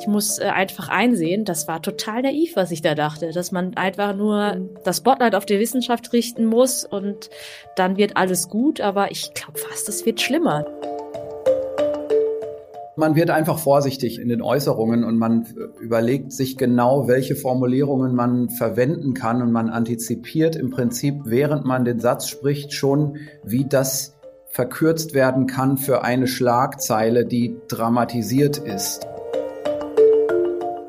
Ich muss äh, einfach einsehen, das war total naiv, was ich da dachte, dass man einfach nur das Spotlight auf die Wissenschaft richten muss und dann wird alles gut, aber ich glaube fast, es wird schlimmer. Man wird einfach vorsichtig in den Äußerungen und man überlegt sich genau, welche Formulierungen man verwenden kann und man antizipiert im Prinzip, während man den Satz spricht, schon, wie das verkürzt werden kann für eine Schlagzeile, die dramatisiert ist.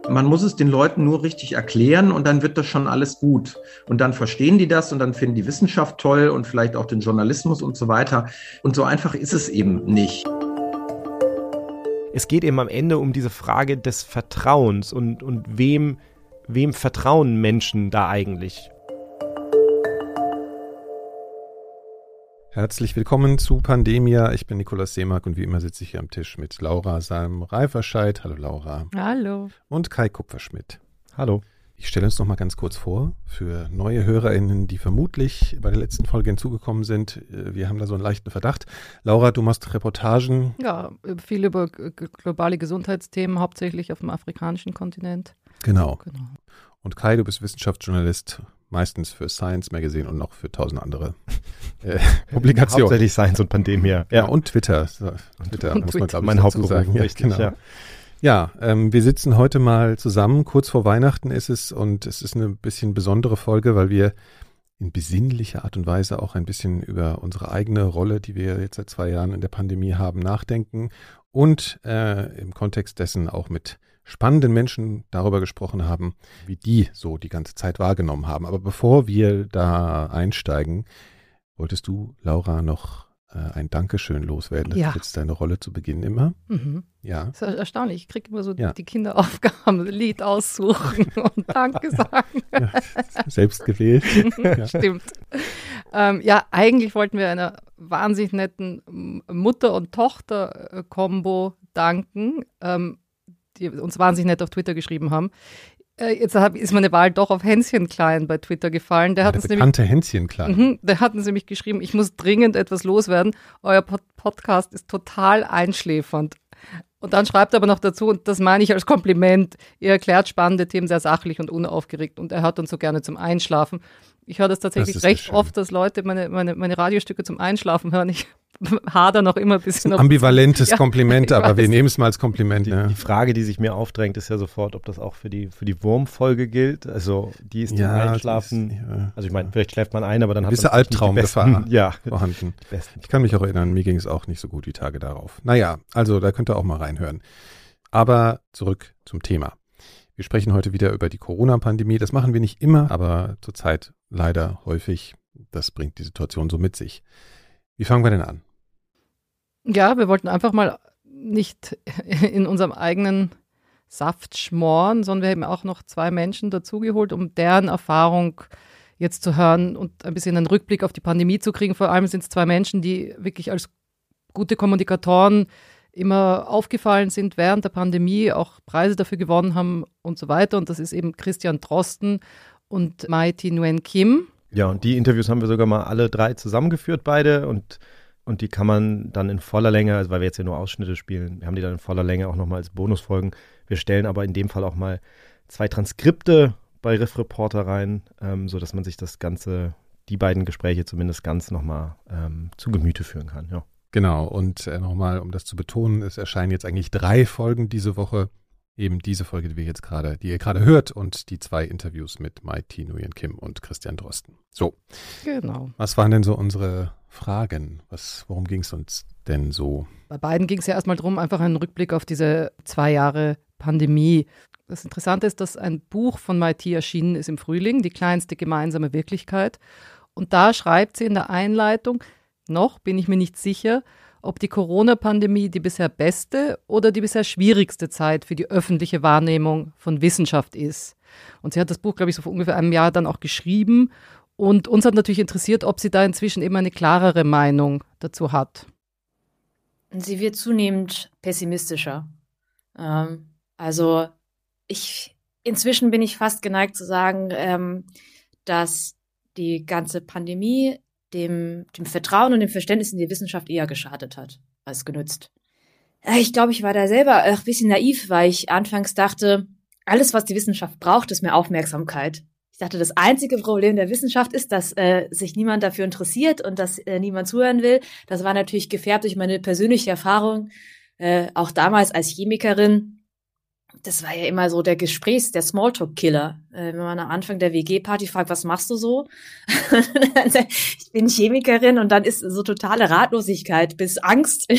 Man muss es den Leuten nur richtig erklären und dann wird das schon alles gut. Und dann verstehen die das und dann finden die Wissenschaft toll und vielleicht auch den Journalismus und so weiter. Und so einfach ist es eben nicht. Es geht eben am Ende um diese Frage des Vertrauens und, und wem, wem vertrauen Menschen da eigentlich? Herzlich willkommen zu Pandemia. Ich bin Nikolaus Seemark und wie immer sitze ich hier am Tisch mit Laura Salm-Reiferscheid. Hallo Laura. Hallo. Und Kai Kupferschmidt. Hallo. Ich stelle uns noch mal ganz kurz vor für neue HörerInnen, die vermutlich bei der letzten Folge hinzugekommen sind. Äh, wir haben da so einen leichten Verdacht. Laura, du machst Reportagen. Ja, viel über globale Gesundheitsthemen, hauptsächlich auf dem afrikanischen Kontinent. Genau. genau. Und Kai, du bist Wissenschaftsjournalist, meistens für Science Magazine und noch für tausend andere äh, Publikationen. Hauptsächlich Science und Pandemie. Ja, ja und Twitter. Twitter und muss man, glaube ich, mein Hauptberuf sagen. Ja, richtig, genau. ja. Ja, ähm, wir sitzen heute mal zusammen. Kurz vor Weihnachten ist es und es ist eine bisschen besondere Folge, weil wir in besinnlicher Art und Weise auch ein bisschen über unsere eigene Rolle, die wir jetzt seit zwei Jahren in der Pandemie haben, nachdenken und äh, im Kontext dessen auch mit spannenden Menschen darüber gesprochen haben, wie die so die ganze Zeit wahrgenommen haben. Aber bevor wir da einsteigen, wolltest du, Laura, noch äh, ein Dankeschön loswerden. Das ja. ist jetzt deine Rolle zu Beginn immer. Mhm. Ja. Das ist erstaunlich. Ich kriege immer so ja. die Kinderaufgaben, Lied aussuchen und Danke sagen. Ja, selbst gewählt. Stimmt. Ähm, ja, eigentlich wollten wir einer wahnsinnig netten Mutter- und Tochter-Kombo danken. Ähm, die uns wahnsinnig nett auf Twitter geschrieben haben. Äh, jetzt ist meine Wahl doch auf Hänschen Klein bei Twitter gefallen. Der, ja, hat der uns bekannte nämlich, Hänschen Klein. Mhm, der hat uns nämlich geschrieben, ich muss dringend etwas loswerden. Euer Pod Podcast ist total einschläfernd. Und dann schreibt er aber noch dazu, und das meine ich als Kompliment, ihr erklärt spannende Themen sehr sachlich und unaufgeregt und er hört uns so gerne zum Einschlafen. Ich höre das tatsächlich das recht oft, dass Leute meine, meine, meine Radiostücke zum Einschlafen hören. Ich hader noch immer ein bisschen. Ein ambivalentes ja, Kompliment, aber wir nehmen es mal als Kompliment. Die, ja. die, Frage, die sich mir aufdrängt, ist ja sofort, ob das auch für die, für die Wurmfolge gilt. Also die ist ja, zum Einschlafen. Ist, also ich meine, vielleicht schläft man ein, aber dann hat man Albtraumgefahr ja, vorhanden. Ich kann mich auch erinnern, mir ging es auch nicht so gut die Tage darauf. Naja, also da könnt ihr auch mal reinhören. Aber zurück zum Thema. Wir sprechen heute wieder über die Corona-Pandemie. Das machen wir nicht immer, aber zurzeit leider häufig. Das bringt die Situation so mit sich. Wie fangen wir denn an? Ja, wir wollten einfach mal nicht in unserem eigenen Saft schmoren, sondern wir haben auch noch zwei Menschen dazugeholt, um deren Erfahrung jetzt zu hören und ein bisschen einen Rückblick auf die Pandemie zu kriegen. Vor allem sind es zwei Menschen, die wirklich als gute Kommunikatoren immer aufgefallen sind während der Pandemie, auch Preise dafür gewonnen haben und so weiter. Und das ist eben Christian Drosten und Thi Nguyen Kim. Ja, und die Interviews haben wir sogar mal alle drei zusammengeführt, beide. Und und die kann man dann in voller Länge, also weil wir jetzt ja nur Ausschnitte spielen, wir haben die dann in voller Länge auch nochmal als Bonusfolgen. Wir stellen aber in dem Fall auch mal zwei Transkripte bei Riff Reporter rein, ähm, sodass man sich das Ganze, die beiden Gespräche zumindest ganz nochmal ähm, zu Gemüte führen kann. Ja. Genau, und äh, nochmal, um das zu betonen, es erscheinen jetzt eigentlich drei Folgen diese Woche. Eben diese Folge, die wir jetzt gerade, die ihr gerade hört, und die zwei Interviews mit Mai T. Nguyen Kim und Christian Drosten. So. Genau. Was waren denn so unsere Fragen? Was, worum ging es uns denn so? Bei beiden ging es ja erstmal darum, einfach einen Rückblick auf diese zwei Jahre Pandemie. Das Interessante ist, dass ein Buch von Maiti erschienen ist im Frühling, Die kleinste gemeinsame Wirklichkeit. Und da schreibt sie in der Einleitung, noch bin ich mir nicht sicher, ob die Corona-Pandemie die bisher beste oder die bisher schwierigste Zeit für die öffentliche Wahrnehmung von Wissenschaft ist. Und sie hat das Buch, glaube ich, so vor ungefähr einem Jahr dann auch geschrieben und uns hat natürlich interessiert, ob sie da inzwischen immer eine klarere Meinung dazu hat. Sie wird zunehmend pessimistischer. Ähm, also ich inzwischen bin ich fast geneigt zu sagen, ähm, dass die ganze Pandemie dem, dem Vertrauen und dem Verständnis in die Wissenschaft eher geschadet hat als genützt. Ich glaube, ich war da selber ein bisschen naiv, weil ich anfangs dachte, alles, was die Wissenschaft braucht, ist mehr Aufmerksamkeit. Ich dachte, das einzige Problem der Wissenschaft ist, dass äh, sich niemand dafür interessiert und dass äh, niemand zuhören will. Das war natürlich gefärbt durch meine persönliche Erfahrung, äh, auch damals als Chemikerin. Das war ja immer so der Gesprächs-, der Smalltalk-Killer. Äh, wenn man am Anfang der WG-Party fragt, was machst du so? ich bin Chemikerin und dann ist so totale Ratlosigkeit bis Angst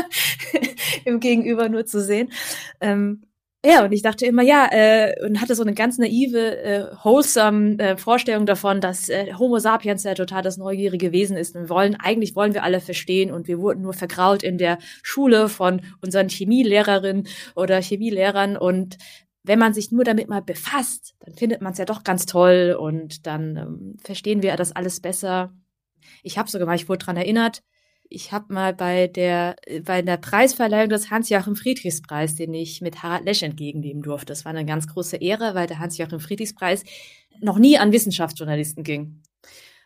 im Gegenüber nur zu sehen. Ähm, ja, und ich dachte immer, ja, äh, und hatte so eine ganz naive, äh, wholesome äh, Vorstellung davon, dass äh, Homo sapiens ja total das neugierige Wesen ist. Und wir wollen, eigentlich wollen wir alle verstehen und wir wurden nur vergrault in der Schule von unseren Chemielehrerinnen oder Chemielehrern und wenn man sich nur damit mal befasst, dann findet man es ja doch ganz toll und dann ähm, verstehen wir das alles besser. Ich habe sogar mal, ich wurde dran erinnert, ich habe mal bei der bei der Preisverleihung des Hans-Joachim Friedrichs-Preis, den ich mit Harald Lesch entgegennehmen durfte. Das war eine ganz große Ehre, weil der Hans-Joachim Friedrichs-Preis noch nie an Wissenschaftsjournalisten ging.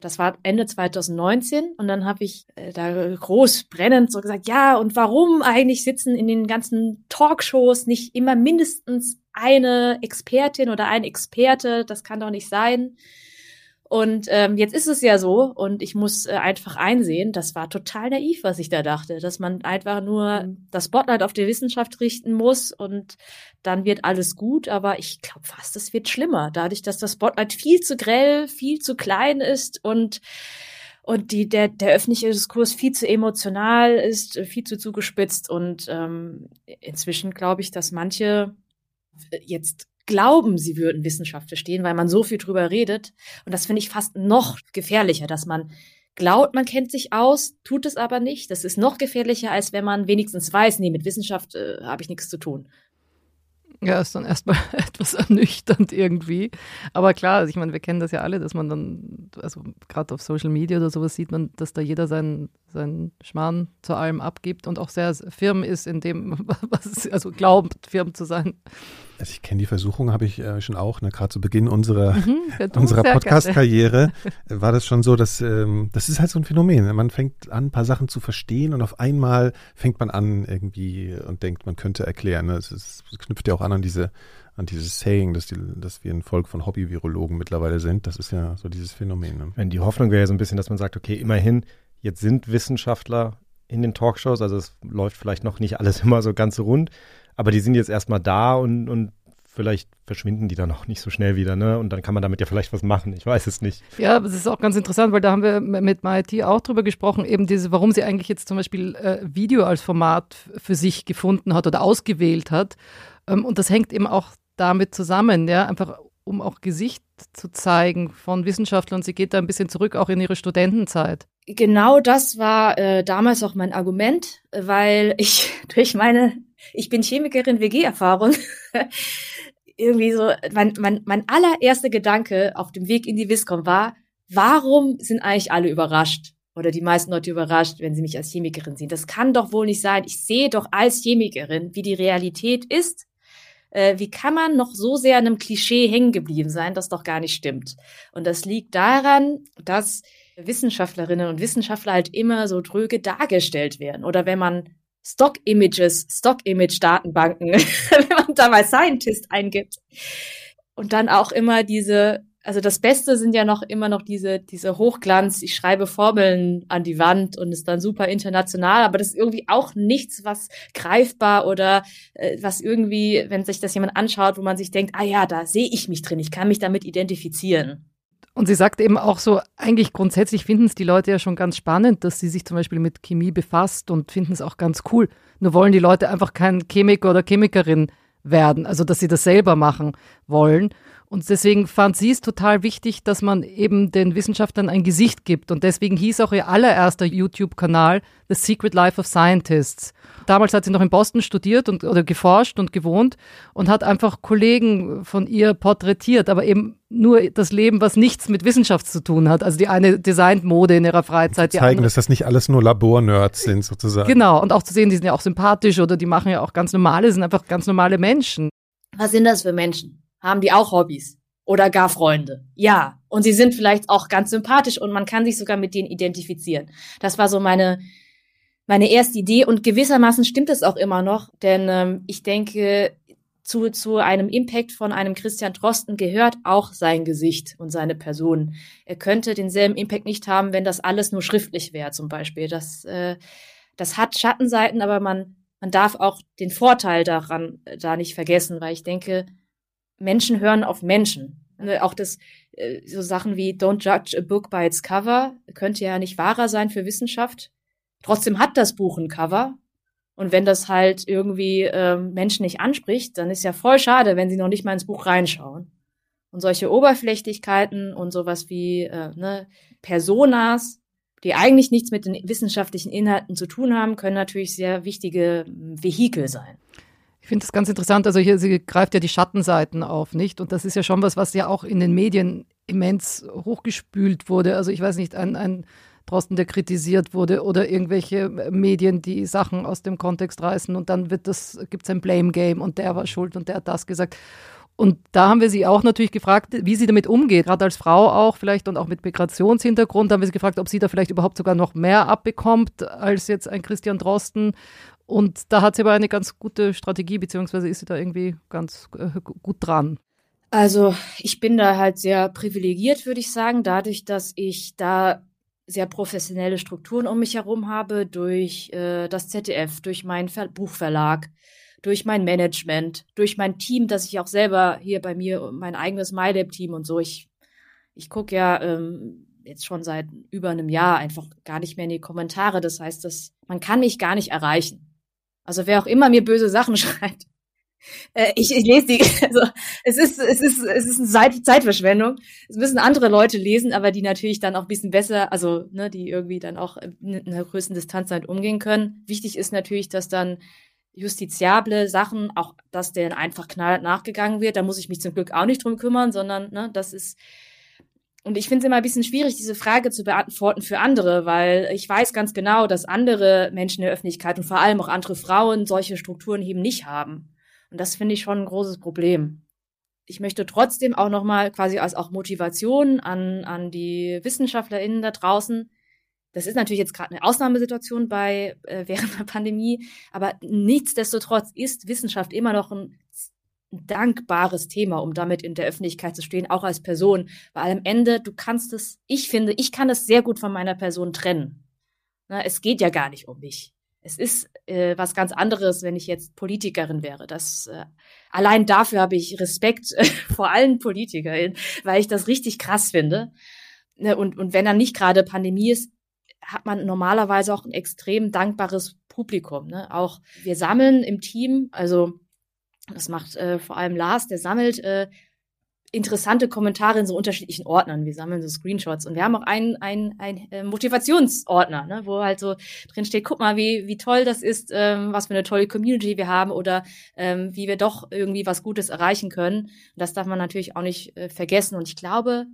Das war Ende 2019 und dann habe ich äh, da groß brennend so gesagt, ja, und warum eigentlich sitzen in den ganzen Talkshows nicht immer mindestens eine Expertin oder ein Experte? Das kann doch nicht sein. Und ähm, jetzt ist es ja so, und ich muss äh, einfach einsehen, das war total naiv, was ich da dachte, dass man einfach nur mhm. das Spotlight auf die Wissenschaft richten muss und dann wird alles gut. Aber ich glaube fast, es wird schlimmer, dadurch, dass das Spotlight viel zu grell, viel zu klein ist und und die, der, der öffentliche Diskurs viel zu emotional ist, viel zu zugespitzt. Und ähm, inzwischen glaube ich, dass manche jetzt glauben, sie würden Wissenschaft verstehen, weil man so viel drüber redet. Und das finde ich fast noch gefährlicher, dass man glaubt, man kennt sich aus, tut es aber nicht. Das ist noch gefährlicher, als wenn man wenigstens weiß, nee, mit Wissenschaft äh, habe ich nichts zu tun. Ja, ist dann erstmal etwas ernüchternd irgendwie. Aber klar, also ich meine, wir kennen das ja alle, dass man dann, also gerade auf Social Media oder sowas sieht man, dass da jeder seinen, seinen Schmarrn zu allem abgibt und auch sehr firm ist in dem, was es, also glaubt, firm zu sein. Also ich kenne die Versuchung, habe ich äh, schon auch, ne, gerade zu Beginn unserer, mhm, unserer Podcast-Karriere war das schon so, dass ähm, das ist halt so ein Phänomen. Man fängt an, ein paar Sachen zu verstehen und auf einmal fängt man an irgendwie und denkt, man könnte erklären. Ne? Es, ist, es knüpft ja auch an an diese an dieses Saying, dass, die, dass wir ein Volk von Hobby-Virologen mittlerweile sind. Das ist ja so dieses Phänomen. Ne? Wenn die Hoffnung wäre ja so ein bisschen, dass man sagt, okay, immerhin, jetzt sind Wissenschaftler in den Talkshows, also es läuft vielleicht noch nicht alles immer so ganz rund, aber die sind jetzt erstmal da und, und vielleicht verschwinden die dann auch nicht so schnell wieder, ne? Und dann kann man damit ja vielleicht was machen. Ich weiß es nicht. Ja, das ist auch ganz interessant, weil da haben wir mit MIT auch drüber gesprochen, eben diese, warum sie eigentlich jetzt zum Beispiel äh, Video als Format für sich gefunden hat oder ausgewählt hat. Ähm, und das hängt eben auch damit zusammen, ja, einfach um auch Gesicht zu zeigen von Wissenschaftlern. Sie geht da ein bisschen zurück, auch in ihre Studentenzeit. Genau das war äh, damals auch mein Argument, weil ich durch meine ich bin Chemikerin, WG-Erfahrung. Irgendwie so, mein, mein, mein allererster Gedanke auf dem Weg in die Viscom war, warum sind eigentlich alle überrascht? Oder die meisten Leute überrascht, wenn sie mich als Chemikerin sehen. Das kann doch wohl nicht sein. Ich sehe doch als Chemikerin, wie die Realität ist. Äh, wie kann man noch so sehr an einem Klischee hängen geblieben sein, das doch gar nicht stimmt? Und das liegt daran, dass Wissenschaftlerinnen und Wissenschaftler halt immer so dröge dargestellt werden. Oder wenn man Stock-Images, Stock-Image-Datenbanken, wenn man da mal Scientist eingibt. Und dann auch immer diese, also das Beste sind ja noch immer noch diese, diese Hochglanz, ich schreibe Formeln an die Wand und ist dann super international, aber das ist irgendwie auch nichts, was greifbar oder äh, was irgendwie, wenn sich das jemand anschaut, wo man sich denkt, ah ja, da sehe ich mich drin, ich kann mich damit identifizieren. Und sie sagt eben auch so, eigentlich grundsätzlich finden es die Leute ja schon ganz spannend, dass sie sich zum Beispiel mit Chemie befasst und finden es auch ganz cool. Nur wollen die Leute einfach kein Chemiker oder Chemikerin werden, also dass sie das selber machen wollen. Und deswegen fand sie es total wichtig, dass man eben den Wissenschaftlern ein Gesicht gibt. Und deswegen hieß auch ihr allererster YouTube-Kanal The Secret Life of Scientists. Damals hat sie noch in Boston studiert und oder geforscht und gewohnt und hat einfach Kollegen von ihr porträtiert, aber eben nur das Leben, was nichts mit Wissenschaft zu tun hat. Also die eine designt Mode in ihrer Freizeit. Die zeigen, dass das nicht alles nur Labornerds sind sozusagen. Genau, und auch zu sehen, die sind ja auch sympathisch oder die machen ja auch ganz normale, sind einfach ganz normale Menschen. Was sind das für Menschen? Haben die auch Hobbys? Oder gar Freunde? Ja. Und sie sind vielleicht auch ganz sympathisch und man kann sich sogar mit denen identifizieren. Das war so meine, meine erste Idee und gewissermaßen stimmt es auch immer noch, denn ähm, ich denke, zu, zu einem Impact von einem Christian Drosten gehört auch sein Gesicht und seine Person. Er könnte denselben Impact nicht haben, wenn das alles nur schriftlich wäre, zum Beispiel. Das, äh, das hat Schattenseiten, aber man, man darf auch den Vorteil daran äh, da nicht vergessen, weil ich denke, Menschen hören auf Menschen. Ne, auch das, äh, so Sachen wie Don't judge a book by its cover könnte ja nicht wahrer sein für Wissenschaft. Trotzdem hat das Buch ein Cover und wenn das halt irgendwie ähm, Menschen nicht anspricht, dann ist ja voll schade, wenn sie noch nicht mal ins Buch reinschauen. Und solche Oberflächlichkeiten und sowas wie äh, ne, Personas, die eigentlich nichts mit den wissenschaftlichen Inhalten zu tun haben, können natürlich sehr wichtige Vehikel sein. Ich finde das ganz interessant. Also hier, sie greift ja die Schattenseiten auf, nicht? Und das ist ja schon was, was ja auch in den Medien immens hochgespült wurde. Also ich weiß nicht, ein, ein Drosten, der kritisiert wurde oder irgendwelche Medien, die Sachen aus dem Kontext reißen und dann wird das, gibt es ein Blame Game und der war schuld und der hat das gesagt. Und da haben wir sie auch natürlich gefragt, wie sie damit umgeht, gerade als Frau auch vielleicht und auch mit Migrationshintergrund. Da haben wir sie gefragt, ob sie da vielleicht überhaupt sogar noch mehr abbekommt als jetzt ein Christian Drosten. Und da hat sie aber eine ganz gute Strategie, beziehungsweise ist sie da irgendwie ganz äh, gut dran. Also ich bin da halt sehr privilegiert, würde ich sagen, dadurch, dass ich da sehr professionelle Strukturen um mich herum habe, durch äh, das ZDF, durch meinen Ver Buchverlag, durch mein Management, durch mein Team, das ich auch selber hier bei mir, mein eigenes MyLab-Team und so. Ich, ich gucke ja ähm, jetzt schon seit über einem Jahr einfach gar nicht mehr in die Kommentare. Das heißt, dass man kann mich gar nicht erreichen. Also wer auch immer mir böse Sachen schreibt, äh, ich, ich lese die, also es ist, es ist, es ist eine Zeit, Zeitverschwendung. Es müssen andere Leute lesen, aber die natürlich dann auch ein bisschen besser, also ne, die irgendwie dann auch in einer größten Distanz damit umgehen können. Wichtig ist natürlich, dass dann justiziable Sachen, auch dass denen einfach knallhart nachgegangen wird. Da muss ich mich zum Glück auch nicht drum kümmern, sondern ne, das ist und ich finde es immer ein bisschen schwierig, diese Frage zu beantworten für andere, weil ich weiß ganz genau, dass andere Menschen in der Öffentlichkeit und vor allem auch andere Frauen solche Strukturen eben nicht haben. Und das finde ich schon ein großes Problem. Ich möchte trotzdem auch nochmal quasi als auch Motivation an, an die WissenschaftlerInnen da draußen. Das ist natürlich jetzt gerade eine Ausnahmesituation bei äh, während der Pandemie, aber nichtsdestotrotz ist Wissenschaft immer noch ein, dankbares Thema, um damit in der Öffentlichkeit zu stehen, auch als Person. Weil am Ende, du kannst es, ich finde, ich kann es sehr gut von meiner Person trennen. Na, es geht ja gar nicht um mich es ist äh, was ganz anderes, wenn ich jetzt Politikerin wäre. Das äh, allein dafür habe ich Respekt äh, vor allen Politikerinnen, weil ich das richtig krass finde. Ne, und, und wenn dann nicht gerade Pandemie ist, hat man normalerweise auch ein extrem dankbares Publikum. Ne? Auch wir sammeln im Team, also das macht äh, vor allem Lars, der sammelt äh, interessante Kommentare in so unterschiedlichen Ordnern. Wir sammeln so Screenshots und wir haben auch einen, einen, einen äh, Motivationsordner, ne, wo halt so drin steht, guck mal, wie, wie toll das ist, ähm, was für eine tolle Community wir haben oder ähm, wie wir doch irgendwie was Gutes erreichen können. Und das darf man natürlich auch nicht äh, vergessen. Und ich glaube,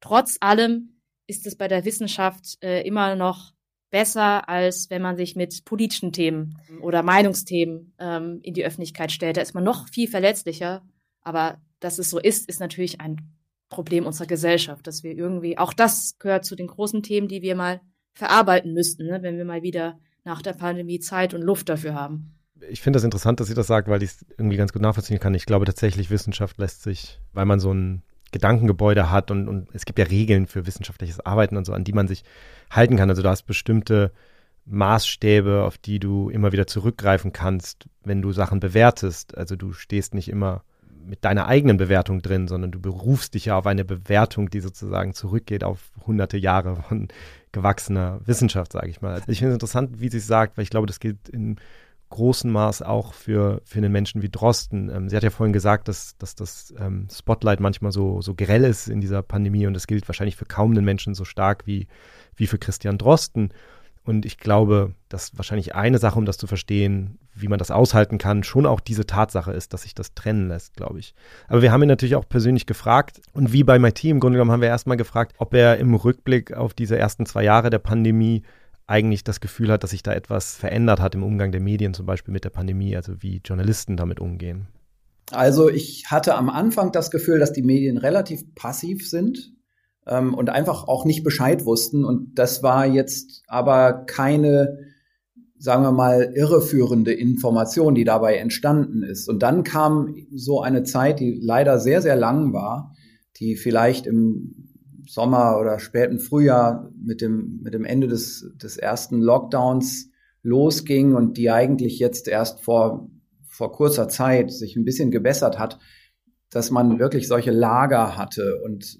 trotz allem ist es bei der Wissenschaft äh, immer noch besser, als wenn man sich mit politischen Themen oder Meinungsthemen ähm, in die Öffentlichkeit stellt. Da ist man noch viel verletzlicher. Aber dass es so ist, ist natürlich ein Problem unserer Gesellschaft, dass wir irgendwie, auch das gehört zu den großen Themen, die wir mal verarbeiten müssten, ne, wenn wir mal wieder nach der Pandemie Zeit und Luft dafür haben. Ich finde das interessant, dass sie das sagt, weil ich es irgendwie ganz gut nachvollziehen kann. Ich glaube tatsächlich, Wissenschaft lässt sich, weil man so ein Gedankengebäude hat und, und es gibt ja Regeln für wissenschaftliches Arbeiten und so, an die man sich halten kann. Also du hast bestimmte Maßstäbe, auf die du immer wieder zurückgreifen kannst, wenn du Sachen bewertest. Also du stehst nicht immer mit deiner eigenen Bewertung drin, sondern du berufst dich ja auf eine Bewertung, die sozusagen zurückgeht auf hunderte Jahre von gewachsener Wissenschaft, sage ich mal. Also ich finde es interessant, wie sie es sagt, weil ich glaube, das gilt in großem Maß auch für, für einen Menschen wie Drosten. Ähm, sie hat ja vorhin gesagt, dass, dass das ähm, Spotlight manchmal so, so grell ist in dieser Pandemie und das gilt wahrscheinlich für kaum einen Menschen so stark wie, wie für Christian Drosten. Und ich glaube, dass wahrscheinlich eine Sache, um das zu verstehen, wie man das aushalten kann, schon auch diese Tatsache ist, dass sich das trennen lässt, glaube ich. Aber wir haben ihn natürlich auch persönlich gefragt. Und wie bei MIT im Grunde genommen haben wir erstmal gefragt, ob er im Rückblick auf diese ersten zwei Jahre der Pandemie eigentlich das Gefühl hat, dass sich da etwas verändert hat im Umgang der Medien, zum Beispiel mit der Pandemie, also wie Journalisten damit umgehen. Also ich hatte am Anfang das Gefühl, dass die Medien relativ passiv sind ähm, und einfach auch nicht Bescheid wussten. Und das war jetzt aber keine sagen wir mal, irreführende Information, die dabei entstanden ist. Und dann kam so eine Zeit, die leider sehr, sehr lang war, die vielleicht im Sommer oder späten Frühjahr mit dem, mit dem Ende des, des ersten Lockdowns losging und die eigentlich jetzt erst vor, vor kurzer Zeit sich ein bisschen gebessert hat, dass man wirklich solche Lager hatte und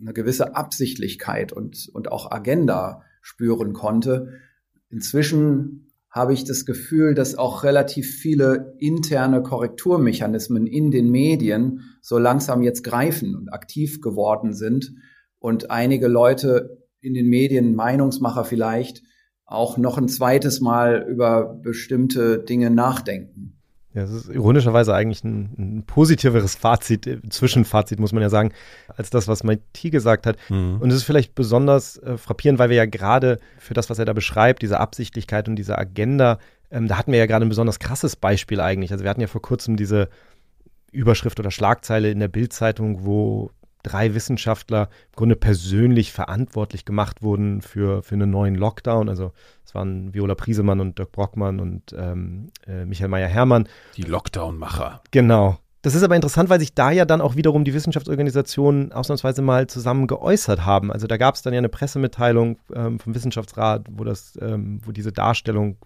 eine gewisse Absichtlichkeit und, und auch Agenda spüren konnte. Inzwischen habe ich das Gefühl, dass auch relativ viele interne Korrekturmechanismen in den Medien so langsam jetzt greifen und aktiv geworden sind und einige Leute in den Medien, Meinungsmacher vielleicht, auch noch ein zweites Mal über bestimmte Dinge nachdenken. Ja, es ist ironischerweise eigentlich ein, ein positiveres Fazit, äh, Zwischenfazit muss man ja sagen, als das, was Maiti gesagt hat. Mhm. Und es ist vielleicht besonders äh, frappierend, weil wir ja gerade für das, was er da beschreibt, diese Absichtlichkeit und diese Agenda, ähm, da hatten wir ja gerade ein besonders krasses Beispiel eigentlich. Also wir hatten ja vor kurzem diese Überschrift oder Schlagzeile in der Bildzeitung, wo drei Wissenschaftler im Grunde persönlich verantwortlich gemacht wurden für, für einen neuen Lockdown. Also es waren Viola Priesemann und Dirk Brockmann und ähm, äh, Michael Meyer-Hermann. Die Lockdown-Macher. Genau. Das ist aber interessant, weil sich da ja dann auch wiederum die Wissenschaftsorganisationen ausnahmsweise mal zusammen geäußert haben. Also da gab es dann ja eine Pressemitteilung ähm, vom Wissenschaftsrat, wo das, ähm, wo diese Darstellung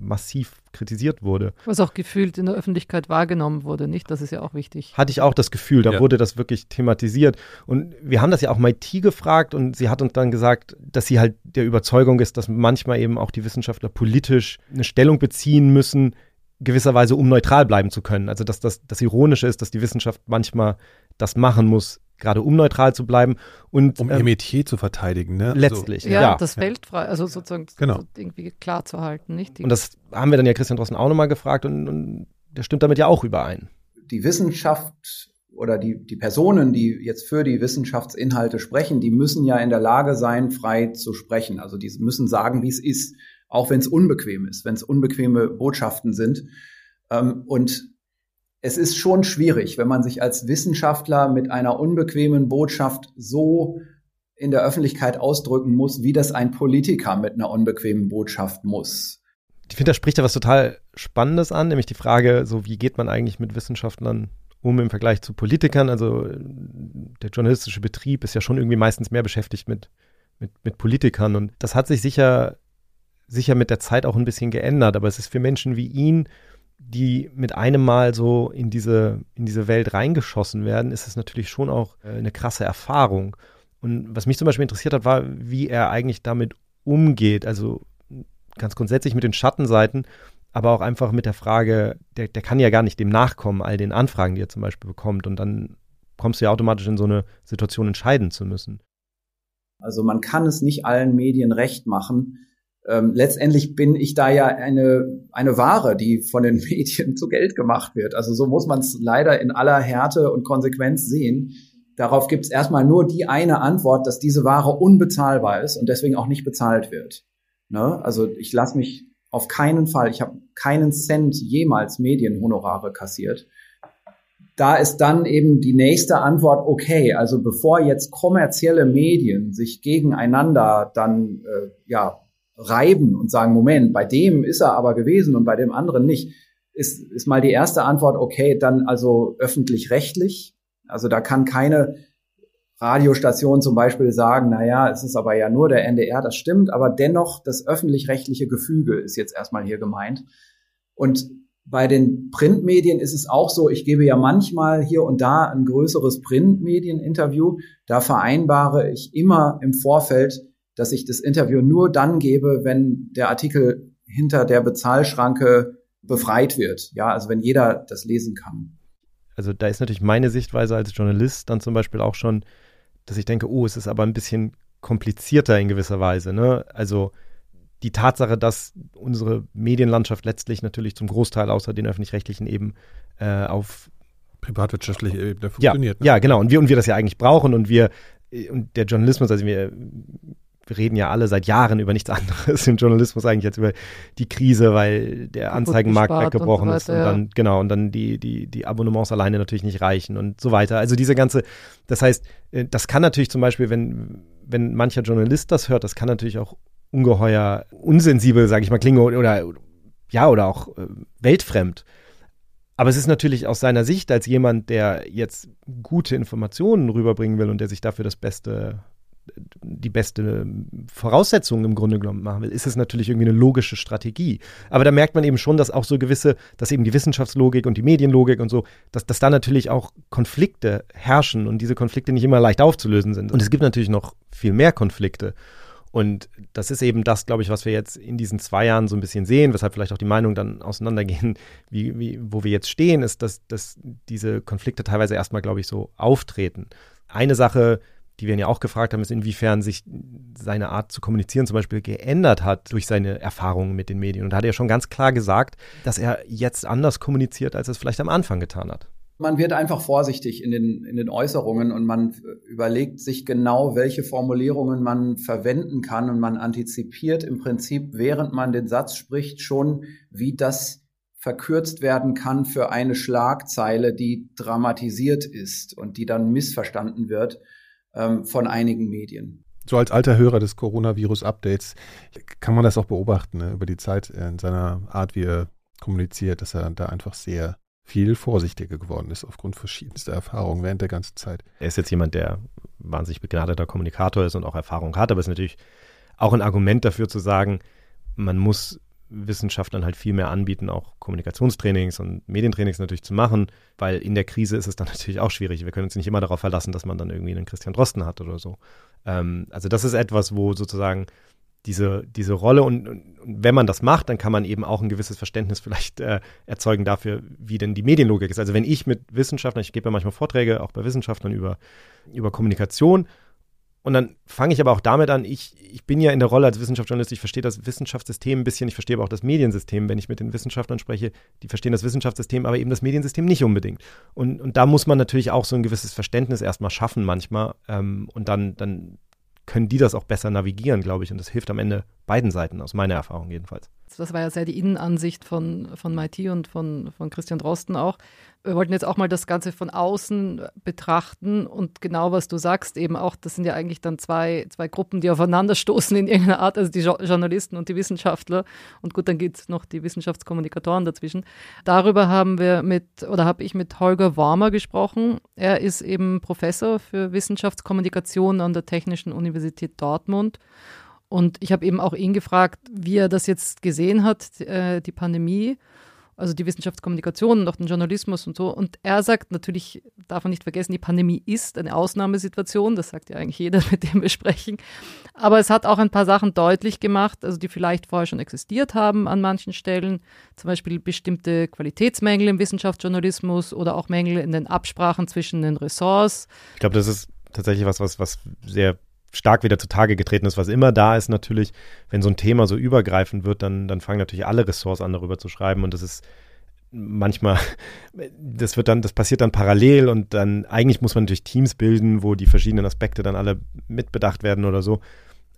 massiv kritisiert wurde. Was auch gefühlt in der Öffentlichkeit wahrgenommen wurde, nicht? Das ist ja auch wichtig. Hatte ich auch das Gefühl, da ja. wurde das wirklich thematisiert. Und wir haben das ja auch Maiti gefragt und sie hat uns dann gesagt, dass sie halt der Überzeugung ist, dass manchmal eben auch die Wissenschaftler politisch eine Stellung beziehen müssen, gewisserweise um neutral bleiben zu können. Also dass das, das Ironische ist, dass die Wissenschaft manchmal das machen muss, gerade um neutral zu bleiben und um ähm, ihr Metier zu verteidigen, ne? Also letztlich, ja, ja, das Feld frei, also sozusagen genau. so irgendwie klar zu halten, nicht? Die und das haben wir dann ja Christian Drossen auch nochmal gefragt und, und der stimmt damit ja auch überein. Die Wissenschaft oder die, die Personen, die jetzt für die Wissenschaftsinhalte sprechen, die müssen ja in der Lage sein, frei zu sprechen. Also die müssen sagen, wie es ist, auch wenn es unbequem ist, wenn es unbequeme Botschaften sind. Ähm, und es ist schon schwierig, wenn man sich als Wissenschaftler mit einer unbequemen Botschaft so in der Öffentlichkeit ausdrücken muss, wie das ein Politiker mit einer unbequemen Botschaft muss. Ich finde, da spricht ja was total Spannendes an, nämlich die Frage, so wie geht man eigentlich mit Wissenschaftlern um im Vergleich zu Politikern? Also der journalistische Betrieb ist ja schon irgendwie meistens mehr beschäftigt mit, mit, mit Politikern und das hat sich sicher, sicher mit der Zeit auch ein bisschen geändert, aber es ist für Menschen wie ihn die mit einem Mal so in diese, in diese Welt reingeschossen werden, ist es natürlich schon auch äh, eine krasse Erfahrung. Und was mich zum Beispiel interessiert hat, war, wie er eigentlich damit umgeht. Also ganz grundsätzlich mit den Schattenseiten, aber auch einfach mit der Frage, der, der kann ja gar nicht dem nachkommen, all den Anfragen, die er zum Beispiel bekommt. Und dann kommst du ja automatisch in so eine Situation entscheiden zu müssen. Also man kann es nicht allen Medien recht machen ähm, letztendlich bin ich da ja eine, eine Ware, die von den Medien zu Geld gemacht wird. Also so muss man es leider in aller Härte und Konsequenz sehen. Darauf gibt es erstmal nur die eine Antwort, dass diese Ware unbezahlbar ist und deswegen auch nicht bezahlt wird. Ne? Also ich lasse mich auf keinen Fall, ich habe keinen Cent jemals Medienhonorare kassiert. Da ist dann eben die nächste Antwort, okay, also bevor jetzt kommerzielle Medien sich gegeneinander dann äh, ja reiben und sagen, Moment, bei dem ist er aber gewesen und bei dem anderen nicht, ist, ist mal die erste Antwort, okay, dann also öffentlich-rechtlich. Also da kann keine Radiostation zum Beispiel sagen, na ja, es ist aber ja nur der NDR, das stimmt, aber dennoch das öffentlich-rechtliche Gefüge ist jetzt erstmal hier gemeint. Und bei den Printmedien ist es auch so, ich gebe ja manchmal hier und da ein größeres Printmedieninterview. Da vereinbare ich immer im Vorfeld, dass ich das Interview nur dann gebe, wenn der Artikel hinter der Bezahlschranke befreit wird. Ja, also wenn jeder das lesen kann. Also da ist natürlich meine Sichtweise als Journalist dann zum Beispiel auch schon, dass ich denke, oh, es ist aber ein bisschen komplizierter in gewisser Weise. Ne? Also die Tatsache, dass unsere Medienlandschaft letztlich natürlich zum Großteil außer den öffentlich-rechtlichen eben äh, auf privatwirtschaftliche Ebene funktioniert. Ja, ne? ja, genau. Und wir, und wir das ja eigentlich brauchen und wir, und der Journalismus, also wir, wir reden ja alle seit Jahren über nichts anderes im Journalismus eigentlich jetzt über die Krise, weil der Anzeigenmarkt weggebrochen und so weiter, ist und dann, ja. genau, und dann die, die, die Abonnements alleine natürlich nicht reichen und so weiter. Also diese ganze, das heißt, äh, das kann natürlich zum Beispiel, wenn, wenn mancher Journalist das hört, das kann natürlich auch ungeheuer unsensibel, sage ich mal, klingen oder ja, oder auch äh, weltfremd. Aber es ist natürlich aus seiner Sicht als jemand, der jetzt gute Informationen rüberbringen will und der sich dafür das beste die beste Voraussetzung im Grunde genommen machen will, ist es natürlich irgendwie eine logische Strategie. Aber da merkt man eben schon, dass auch so gewisse, dass eben die Wissenschaftslogik und die Medienlogik und so, dass, dass da natürlich auch Konflikte herrschen und diese Konflikte nicht immer leicht aufzulösen sind. Und es gibt natürlich noch viel mehr Konflikte. Und das ist eben das, glaube ich, was wir jetzt in diesen zwei Jahren so ein bisschen sehen, weshalb vielleicht auch die Meinungen dann auseinandergehen, wie, wie, wo wir jetzt stehen, ist, dass, dass diese Konflikte teilweise erstmal, glaube ich, so auftreten. Eine Sache, die wir ja auch gefragt haben, ist, inwiefern sich seine Art zu kommunizieren zum Beispiel geändert hat durch seine Erfahrungen mit den Medien. Und da hat er schon ganz klar gesagt, dass er jetzt anders kommuniziert, als er es vielleicht am Anfang getan hat. Man wird einfach vorsichtig in den, in den Äußerungen und man überlegt sich genau, welche Formulierungen man verwenden kann und man antizipiert im Prinzip, während man den Satz spricht, schon, wie das verkürzt werden kann für eine Schlagzeile, die dramatisiert ist und die dann missverstanden wird ähm, von einigen Medien. So als alter Hörer des Coronavirus-Updates kann man das auch beobachten, ne, über die Zeit in seiner Art, wie er kommuniziert, dass er da einfach sehr viel vorsichtiger geworden ist aufgrund verschiedenster Erfahrungen während der ganzen Zeit. Er ist jetzt jemand, der wahnsinnig begnadeter Kommunikator ist und auch Erfahrung hat, aber es ist natürlich auch ein Argument dafür zu sagen, man muss Wissenschaftlern halt viel mehr anbieten, auch Kommunikationstrainings und Medientrainings natürlich zu machen, weil in der Krise ist es dann natürlich auch schwierig. Wir können uns nicht immer darauf verlassen, dass man dann irgendwie einen Christian Drosten hat oder so. Ähm, also das ist etwas, wo sozusagen diese, diese Rolle und, und, wenn man das macht, dann kann man eben auch ein gewisses Verständnis vielleicht äh, erzeugen dafür, wie denn die Medienlogik ist. Also wenn ich mit Wissenschaftlern, ich gebe ja manchmal Vorträge auch bei Wissenschaftlern über, über Kommunikation und dann fange ich aber auch damit an, ich, ich bin ja in der Rolle als Wissenschaftsjournalist, ich verstehe das Wissenschaftssystem ein bisschen, ich verstehe aber auch das Mediensystem, wenn ich mit den Wissenschaftlern spreche, die verstehen das Wissenschaftssystem, aber eben das Mediensystem nicht unbedingt. Und, und da muss man natürlich auch so ein gewisses Verständnis erstmal schaffen manchmal ähm, und dann, dann können die das auch besser navigieren, glaube ich. Und das hilft am Ende beiden Seiten, aus meiner Erfahrung jedenfalls. Das war ja sehr die Innenansicht von, von MIT und von, von Christian Drosten auch. Wir wollten jetzt auch mal das Ganze von außen betrachten und genau was du sagst, eben auch, das sind ja eigentlich dann zwei, zwei Gruppen, die aufeinanderstoßen in irgendeiner Art, also die jo Journalisten und die Wissenschaftler. Und gut, dann gibt es noch die Wissenschaftskommunikatoren dazwischen. Darüber haben wir mit, oder habe ich mit Holger Warmer gesprochen. Er ist eben Professor für Wissenschaftskommunikation an der Technischen Universität Dortmund und ich habe eben auch ihn gefragt, wie er das jetzt gesehen hat, äh, die Pandemie, also die Wissenschaftskommunikation und auch den Journalismus und so. Und er sagt natürlich, darf man nicht vergessen, die Pandemie ist eine Ausnahmesituation, das sagt ja eigentlich jeder, mit dem wir sprechen. Aber es hat auch ein paar Sachen deutlich gemacht, also die vielleicht vorher schon existiert haben an manchen Stellen, zum Beispiel bestimmte Qualitätsmängel im Wissenschaftsjournalismus oder auch Mängel in den Absprachen zwischen den Ressorts. Ich glaube, das ist tatsächlich was, was, was sehr stark wieder zutage getreten ist, was immer da ist natürlich, wenn so ein Thema so übergreifend wird, dann, dann fangen natürlich alle Ressorts an, darüber zu schreiben und das ist manchmal, das wird dann, das passiert dann parallel und dann eigentlich muss man natürlich Teams bilden, wo die verschiedenen Aspekte dann alle mitbedacht werden oder so.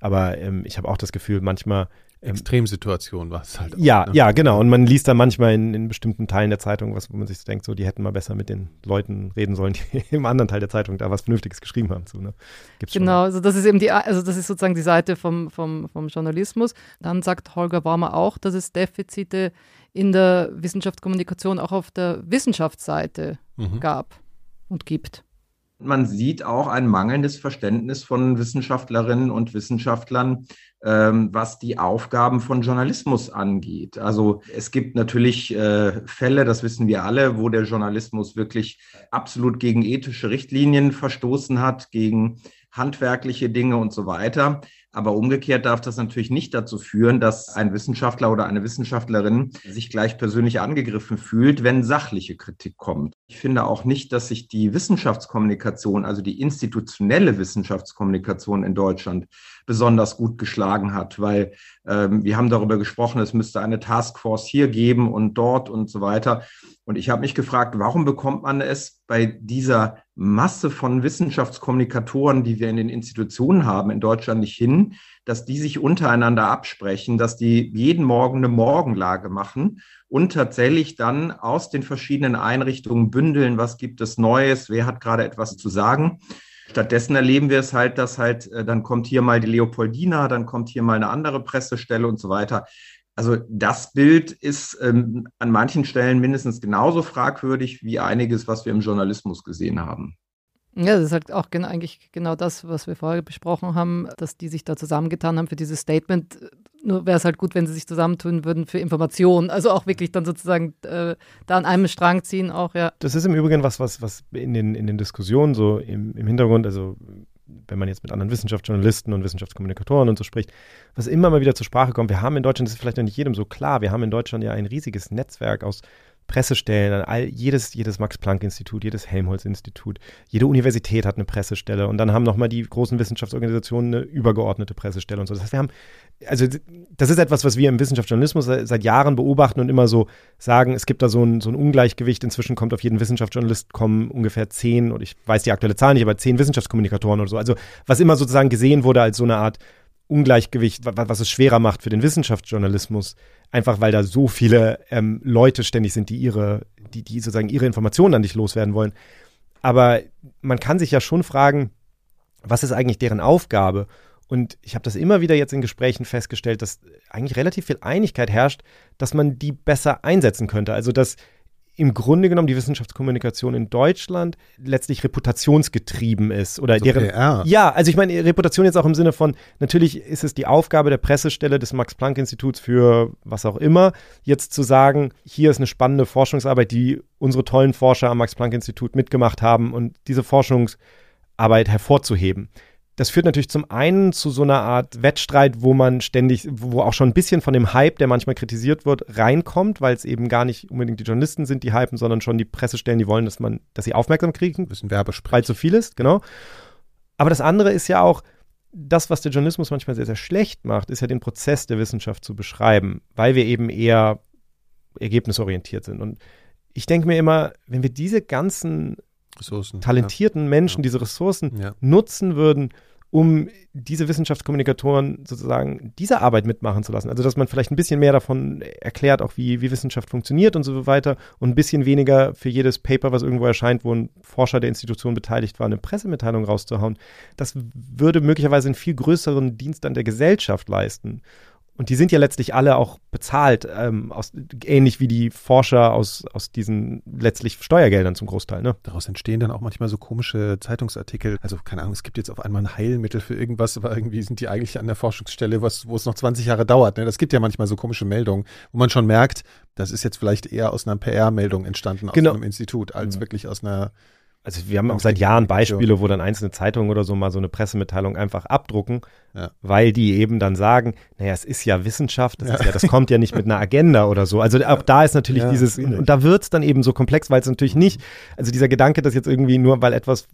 Aber ähm, ich habe auch das Gefühl, manchmal Extremsituation war es halt. Auch, ja, ne? ja, genau. Und man liest da manchmal in, in, bestimmten Teilen der Zeitung, was, wo man sich denkt, so, die hätten mal besser mit den Leuten reden sollen, die im anderen Teil der Zeitung da was Vernünftiges geschrieben haben. So, ne? Gibt's genau, also das ist eben die, also das ist sozusagen die Seite vom, vom, vom Journalismus. Dann sagt Holger Warmer auch, dass es Defizite in der Wissenschaftskommunikation auch auf der Wissenschaftsseite mhm. gab und gibt. Man sieht auch ein mangelndes Verständnis von Wissenschaftlerinnen und Wissenschaftlern ähm, was die Aufgaben von Journalismus angeht. Also es gibt natürlich äh, Fälle, das wissen wir alle, wo der Journalismus wirklich absolut gegen ethische Richtlinien verstoßen hat, gegen handwerkliche Dinge und so weiter. Aber umgekehrt darf das natürlich nicht dazu führen, dass ein Wissenschaftler oder eine Wissenschaftlerin sich gleich persönlich angegriffen fühlt, wenn sachliche Kritik kommt. Ich finde auch nicht, dass sich die Wissenschaftskommunikation, also die institutionelle Wissenschaftskommunikation in Deutschland besonders gut geschlagen hat, weil ähm, wir haben darüber gesprochen, es müsste eine Taskforce hier geben und dort und so weiter. Und ich habe mich gefragt, warum bekommt man es bei dieser Masse von Wissenschaftskommunikatoren, die wir in den Institutionen haben, in Deutschland nicht hin, dass die sich untereinander absprechen, dass die jeden Morgen eine Morgenlage machen und tatsächlich dann aus den verschiedenen Einrichtungen bündeln, was gibt es Neues, wer hat gerade etwas zu sagen. Stattdessen erleben wir es halt, dass halt, äh, dann kommt hier mal die Leopoldina, dann kommt hier mal eine andere Pressestelle und so weiter. Also das Bild ist ähm, an manchen Stellen mindestens genauso fragwürdig wie einiges, was wir im Journalismus gesehen haben. Ja, das ist halt auch gen eigentlich genau das, was wir vorher besprochen haben, dass die sich da zusammengetan haben für dieses Statement. Nur wäre es halt gut, wenn sie sich zusammentun würden für Informationen. Also auch wirklich dann sozusagen äh, da an einem Strang ziehen, auch, ja. Das ist im Übrigen was, was, was in den, in den Diskussionen so im, im Hintergrund, also wenn man jetzt mit anderen Wissenschaftsjournalisten und Wissenschaftskommunikatoren und so spricht, was immer mal wieder zur Sprache kommt. Wir haben in Deutschland, das ist vielleicht noch nicht jedem so klar, wir haben in Deutschland ja ein riesiges Netzwerk aus Pressestellen, all, jedes, jedes Max-Planck-Institut, jedes Helmholtz-Institut, jede Universität hat eine Pressestelle und dann haben nochmal die großen Wissenschaftsorganisationen eine übergeordnete Pressestelle und so. Das heißt, wir haben, also das ist etwas, was wir im Wissenschaftsjournalismus seit Jahren beobachten und immer so sagen, es gibt da so ein, so ein Ungleichgewicht. Inzwischen kommt auf jeden Wissenschaftsjournalist kommen ungefähr zehn, und ich weiß die aktuelle Zahl nicht, aber zehn Wissenschaftskommunikatoren oder so. Also was immer sozusagen gesehen wurde als so eine Art Ungleichgewicht, was es schwerer macht für den Wissenschaftsjournalismus, einfach weil da so viele ähm, Leute ständig sind, die ihre, die, die sozusagen ihre Informationen an dich loswerden wollen. Aber man kann sich ja schon fragen, was ist eigentlich deren Aufgabe? Und ich habe das immer wieder jetzt in Gesprächen festgestellt, dass eigentlich relativ viel Einigkeit herrscht, dass man die besser einsetzen könnte. Also dass im Grunde genommen die Wissenschaftskommunikation in Deutschland letztlich reputationsgetrieben ist oder also deren PR. ja, also ich meine Reputation jetzt auch im Sinne von natürlich ist es die Aufgabe der Pressestelle des Max Planck Instituts für was auch immer jetzt zu sagen, hier ist eine spannende Forschungsarbeit, die unsere tollen Forscher am Max Planck Institut mitgemacht haben und diese Forschungsarbeit hervorzuheben das führt natürlich zum einen zu so einer Art Wettstreit, wo man ständig, wo auch schon ein bisschen von dem Hype, der manchmal kritisiert wird, reinkommt, weil es eben gar nicht unbedingt die Journalisten sind, die hypen, sondern schon die Pressestellen, die wollen, dass man, dass sie aufmerksam kriegen. Ein bisschen Werbesprech. Weil zu viel ist, genau. Aber das andere ist ja auch, das, was der Journalismus manchmal sehr, sehr schlecht macht, ist ja den Prozess der Wissenschaft zu beschreiben, weil wir eben eher ergebnisorientiert sind. Und ich denke mir immer, wenn wir diese ganzen Ressourcen, talentierten ja. Menschen, diese Ressourcen Ja. nutzen würden, um diese Wissenschaftskommunikatoren sozusagen diese Arbeit mitmachen zu lassen. Also dass man vielleicht ein bisschen mehr davon erklärt, auch wie, wie Wissenschaft funktioniert und so weiter und ein bisschen weniger für jedes Paper, was irgendwo erscheint, wo ein Forscher der Institution beteiligt war, eine Pressemitteilung rauszuhauen. Das würde möglicherweise einen viel größeren Dienst an der Gesellschaft leisten. Und die sind ja letztlich alle auch bezahlt, ähm, aus, ähnlich wie die Forscher aus, aus diesen letztlich Steuergeldern zum Großteil. Ne? Daraus entstehen dann auch manchmal so komische Zeitungsartikel. Also keine Ahnung, es gibt jetzt auf einmal ein Heilmittel für irgendwas, aber irgendwie sind die eigentlich an der Forschungsstelle, was, wo es noch 20 Jahre dauert. Ne? Das gibt ja manchmal so komische Meldungen, wo man schon merkt, das ist jetzt vielleicht eher aus einer PR-Meldung entstanden aus Genau. einem Institut, als Mhm. wirklich aus einer Also wir haben auch seit Jahren. Beispiele, wo dann einzelne Zeitungen oder so mal so eine Pressemitteilung einfach abdrucken, Ja. weil die eben dann sagen, naja, es ist ja Wissenschaft, das, Ja. Ist ja, das kommt ja nicht mit einer Agenda oder so. Also auch da ist natürlich Ja, dieses, schwierig. und da wird es dann eben so komplex, weil es natürlich nicht, also dieser Gedanke, dass jetzt irgendwie nur, weil etwas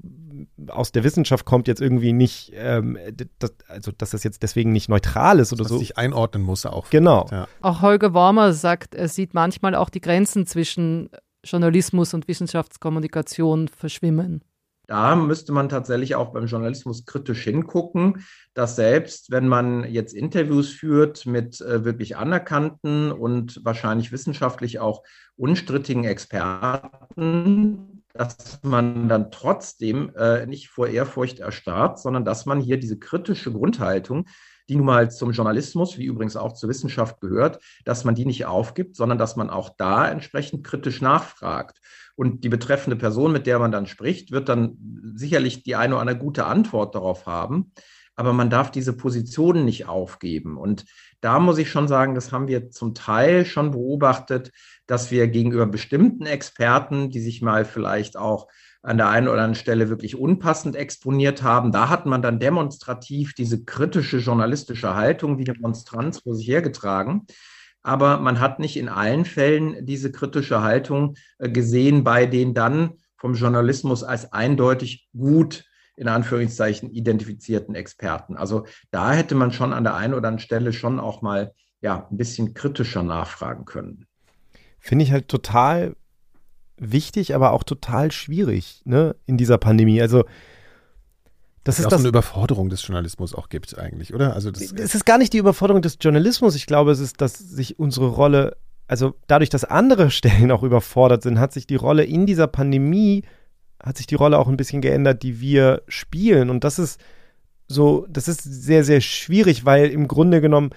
aus der Wissenschaft kommt, jetzt irgendwie nicht, ähm, das, also dass das jetzt deswegen nicht neutral ist oder was so. sich einordnen muss auch. Genau. Ja. Auch Holger Wormer sagt, er sieht manchmal auch die Grenzen zwischen Journalismus und Wissenschaftskommunikation verschwimmen. Da müsste man tatsächlich auch beim Journalismus kritisch hingucken, dass selbst wenn man jetzt Interviews führt mit äh, wirklich anerkannten und wahrscheinlich wissenschaftlich auch unstrittigen Experten, dass man dann trotzdem äh, nicht vor Ehrfurcht erstarrt, sondern dass man hier diese kritische Grundhaltung, die nun mal zum Journalismus, wie übrigens auch zur Wissenschaft gehört, dass man die nicht aufgibt, sondern dass man auch da entsprechend kritisch nachfragt. Und die betreffende Person, mit der man dann spricht, wird dann sicherlich die eine oder andere gute Antwort darauf haben. Aber man darf diese Positionen nicht aufgeben. Und da muss ich schon sagen, das haben wir zum Teil schon beobachtet, dass wir gegenüber bestimmten Experten, die sich mal vielleicht auch an der einen oder anderen Stelle wirklich unpassend exponiert haben, da hat man dann demonstrativ diese kritische journalistische Haltung wie eine Monstranz vor sich hergetragen aber man hat nicht in allen Fällen diese kritische Haltung äh, gesehen bei den dann vom Journalismus als eindeutig gut in Anführungszeichen identifizierten Experten. Also da hätte man schon an der einen oder anderen Stelle schon auch mal ja ein bisschen kritischer nachfragen können. Finde ich halt total wichtig, aber auch total schwierig, ne, in dieser Pandemie. Also das ist auch das, so eine Überforderung des Journalismus auch gibt eigentlich, oder? Also das, es ist gar nicht die Überforderung des Journalismus. Ich glaube, es ist, dass sich unsere Rolle, also dadurch, dass andere Stellen auch überfordert sind, hat sich die Rolle in dieser Pandemie hat sich die Rolle auch ein bisschen geändert, die wir spielen. Und das ist so, das ist sehr, sehr schwierig, weil im Grunde genommen,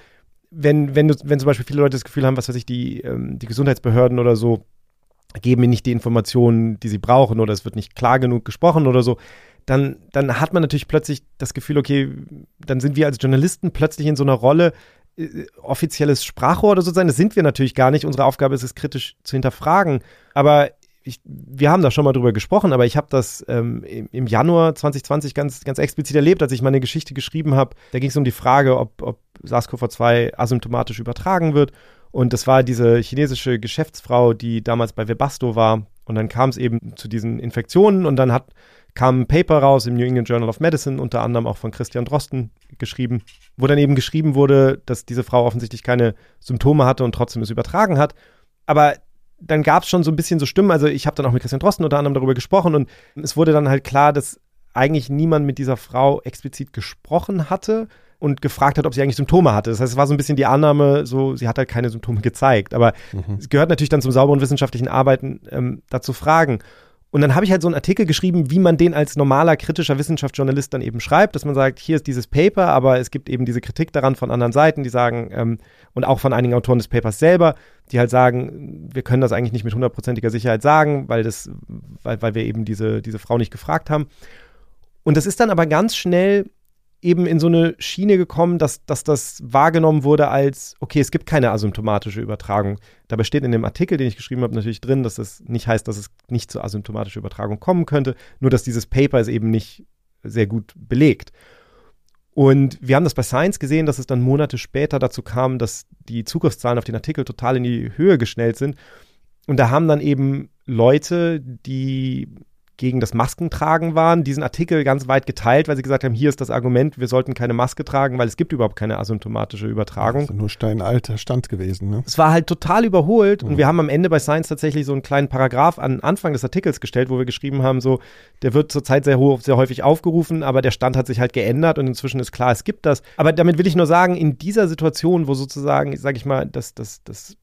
wenn, wenn, du, wenn zum Beispiel viele Leute das Gefühl haben, was weiß ich, die, ähm, die Gesundheitsbehörden oder so geben ihnen nicht die Informationen, die sie brauchen oder es wird nicht klar genug gesprochen oder so, dann, dann hat man natürlich plötzlich das Gefühl, okay, dann sind wir als Journalisten plötzlich in so einer Rolle, äh, offizielles Sprachrohr oder so sein. Das sind wir natürlich gar nicht. Unsere Aufgabe ist es, kritisch zu hinterfragen. Aber ich, wir haben da schon mal drüber gesprochen, aber ich habe das ähm, im, Januar 2020 ganz, ganz explizit erlebt, als ich meine Geschichte geschrieben habe. Da ging es um die Frage, ob, ob SARS-CoV-2 asymptomatisch übertragen wird. Und das war diese chinesische Geschäftsfrau, die damals bei Webasto war. Und dann kam es eben zu diesen Infektionen und dann hat, kam ein Paper raus im New England Journal of Medicine, unter anderem auch von Christian Drosten geschrieben, wo dann eben geschrieben wurde, dass diese Frau offensichtlich keine Symptome hatte und trotzdem es übertragen hat. Aber dann gab es schon so ein bisschen so Stimmen. Also ich habe dann auch mit Christian Drosten unter anderem darüber gesprochen und es wurde dann halt klar, dass eigentlich niemand mit dieser Frau explizit gesprochen hatte und gefragt hat, ob sie eigentlich Symptome hatte. Das heißt, es war so ein bisschen die Annahme, so sie hat halt keine Symptome gezeigt. Aber mhm. es gehört natürlich dann zum sauberen wissenschaftlichen Arbeiten, ähm, dazu fragen. Und dann habe ich halt so einen Artikel geschrieben, wie man den als normaler kritischer Wissenschaftsjournalist dann eben schreibt, dass man sagt, hier ist dieses Paper, aber es gibt eben diese Kritik daran von anderen Seiten, die sagen, ähm, und auch von einigen Autoren des Papers selber, die halt sagen, wir können das eigentlich nicht mit hundertprozentiger Sicherheit sagen, weil das, weil, weil wir eben diese, diese Frau nicht gefragt haben. Und das ist dann aber ganz schnell eben in so eine Schiene gekommen, dass, dass das wahrgenommen wurde als, okay, es gibt keine asymptomatische Übertragung. Dabei steht in dem Artikel, den ich geschrieben habe, natürlich drin, dass das nicht heißt, dass es nicht zur asymptomatischen Übertragung kommen könnte, nur dass dieses Paper es eben nicht sehr gut belegt. Und wir haben das bei Science gesehen, dass es dann Monate später dazu kam, dass die Zugriffszahlen auf den Artikel total in die Höhe geschnellt sind. Und da haben dann eben Leute, die gegen das Maskentragen waren, diesen Artikel ganz weit geteilt, weil sie gesagt haben, hier ist das Argument, wir sollten keine Maske tragen, weil es gibt überhaupt keine asymptomatische Übertragung. Das ist nur steinalter Stand gewesen. Ne? Es war halt total überholt mhm. und wir haben am Ende bei Science tatsächlich so einen kleinen Paragraph an Anfang des Artikels gestellt, wo wir geschrieben haben, so, der wird zurzeit sehr, sehr häufig aufgerufen, aber der Stand hat sich halt geändert und inzwischen ist klar, es gibt das. Aber damit will ich nur sagen, in dieser Situation, wo sozusagen, sage ich mal, das, das, das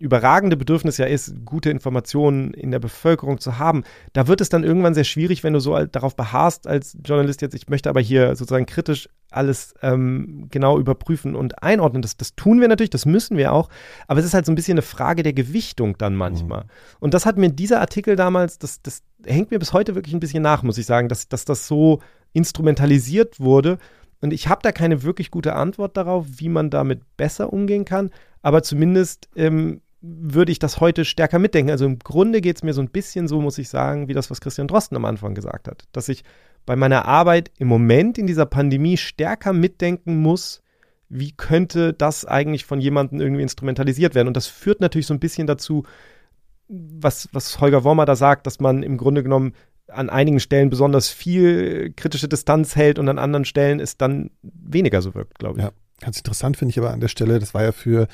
überragende Bedürfnis ja ist, gute Informationen in der Bevölkerung zu haben, da wird es dann irgendwann sehr schwierig, wenn du so darauf beharrst als Journalist jetzt, ich möchte aber hier sozusagen kritisch alles ähm, genau überprüfen und einordnen. Das, das tun wir natürlich, das müssen wir auch, aber es ist halt so ein bisschen eine Frage der Gewichtung dann manchmal. Mhm. Und das hat mir dieser Artikel damals, das, das hängt mir bis heute wirklich ein bisschen nach, muss ich sagen, dass, dass das so instrumentalisiert wurde. Und ich habe da keine wirklich gute Antwort darauf, wie man damit besser umgehen kann. Aber zumindest ähm, würde ich das heute stärker mitdenken. Also im Grunde geht es mir so ein bisschen so, muss ich sagen, wie das, was Christian Drosten am Anfang gesagt hat, dass ich bei meiner Arbeit im Moment in dieser Pandemie stärker mitdenken muss, wie könnte das eigentlich von jemandem irgendwie instrumentalisiert werden. Und das führt natürlich so ein bisschen dazu, was, was Holger Wormer da sagt, dass man im Grunde genommen an einigen Stellen besonders viel kritische Distanz hält und an anderen Stellen es dann weniger so wirkt, glaube ich. Ja, ganz interessant finde ich aber an der Stelle, das war ja für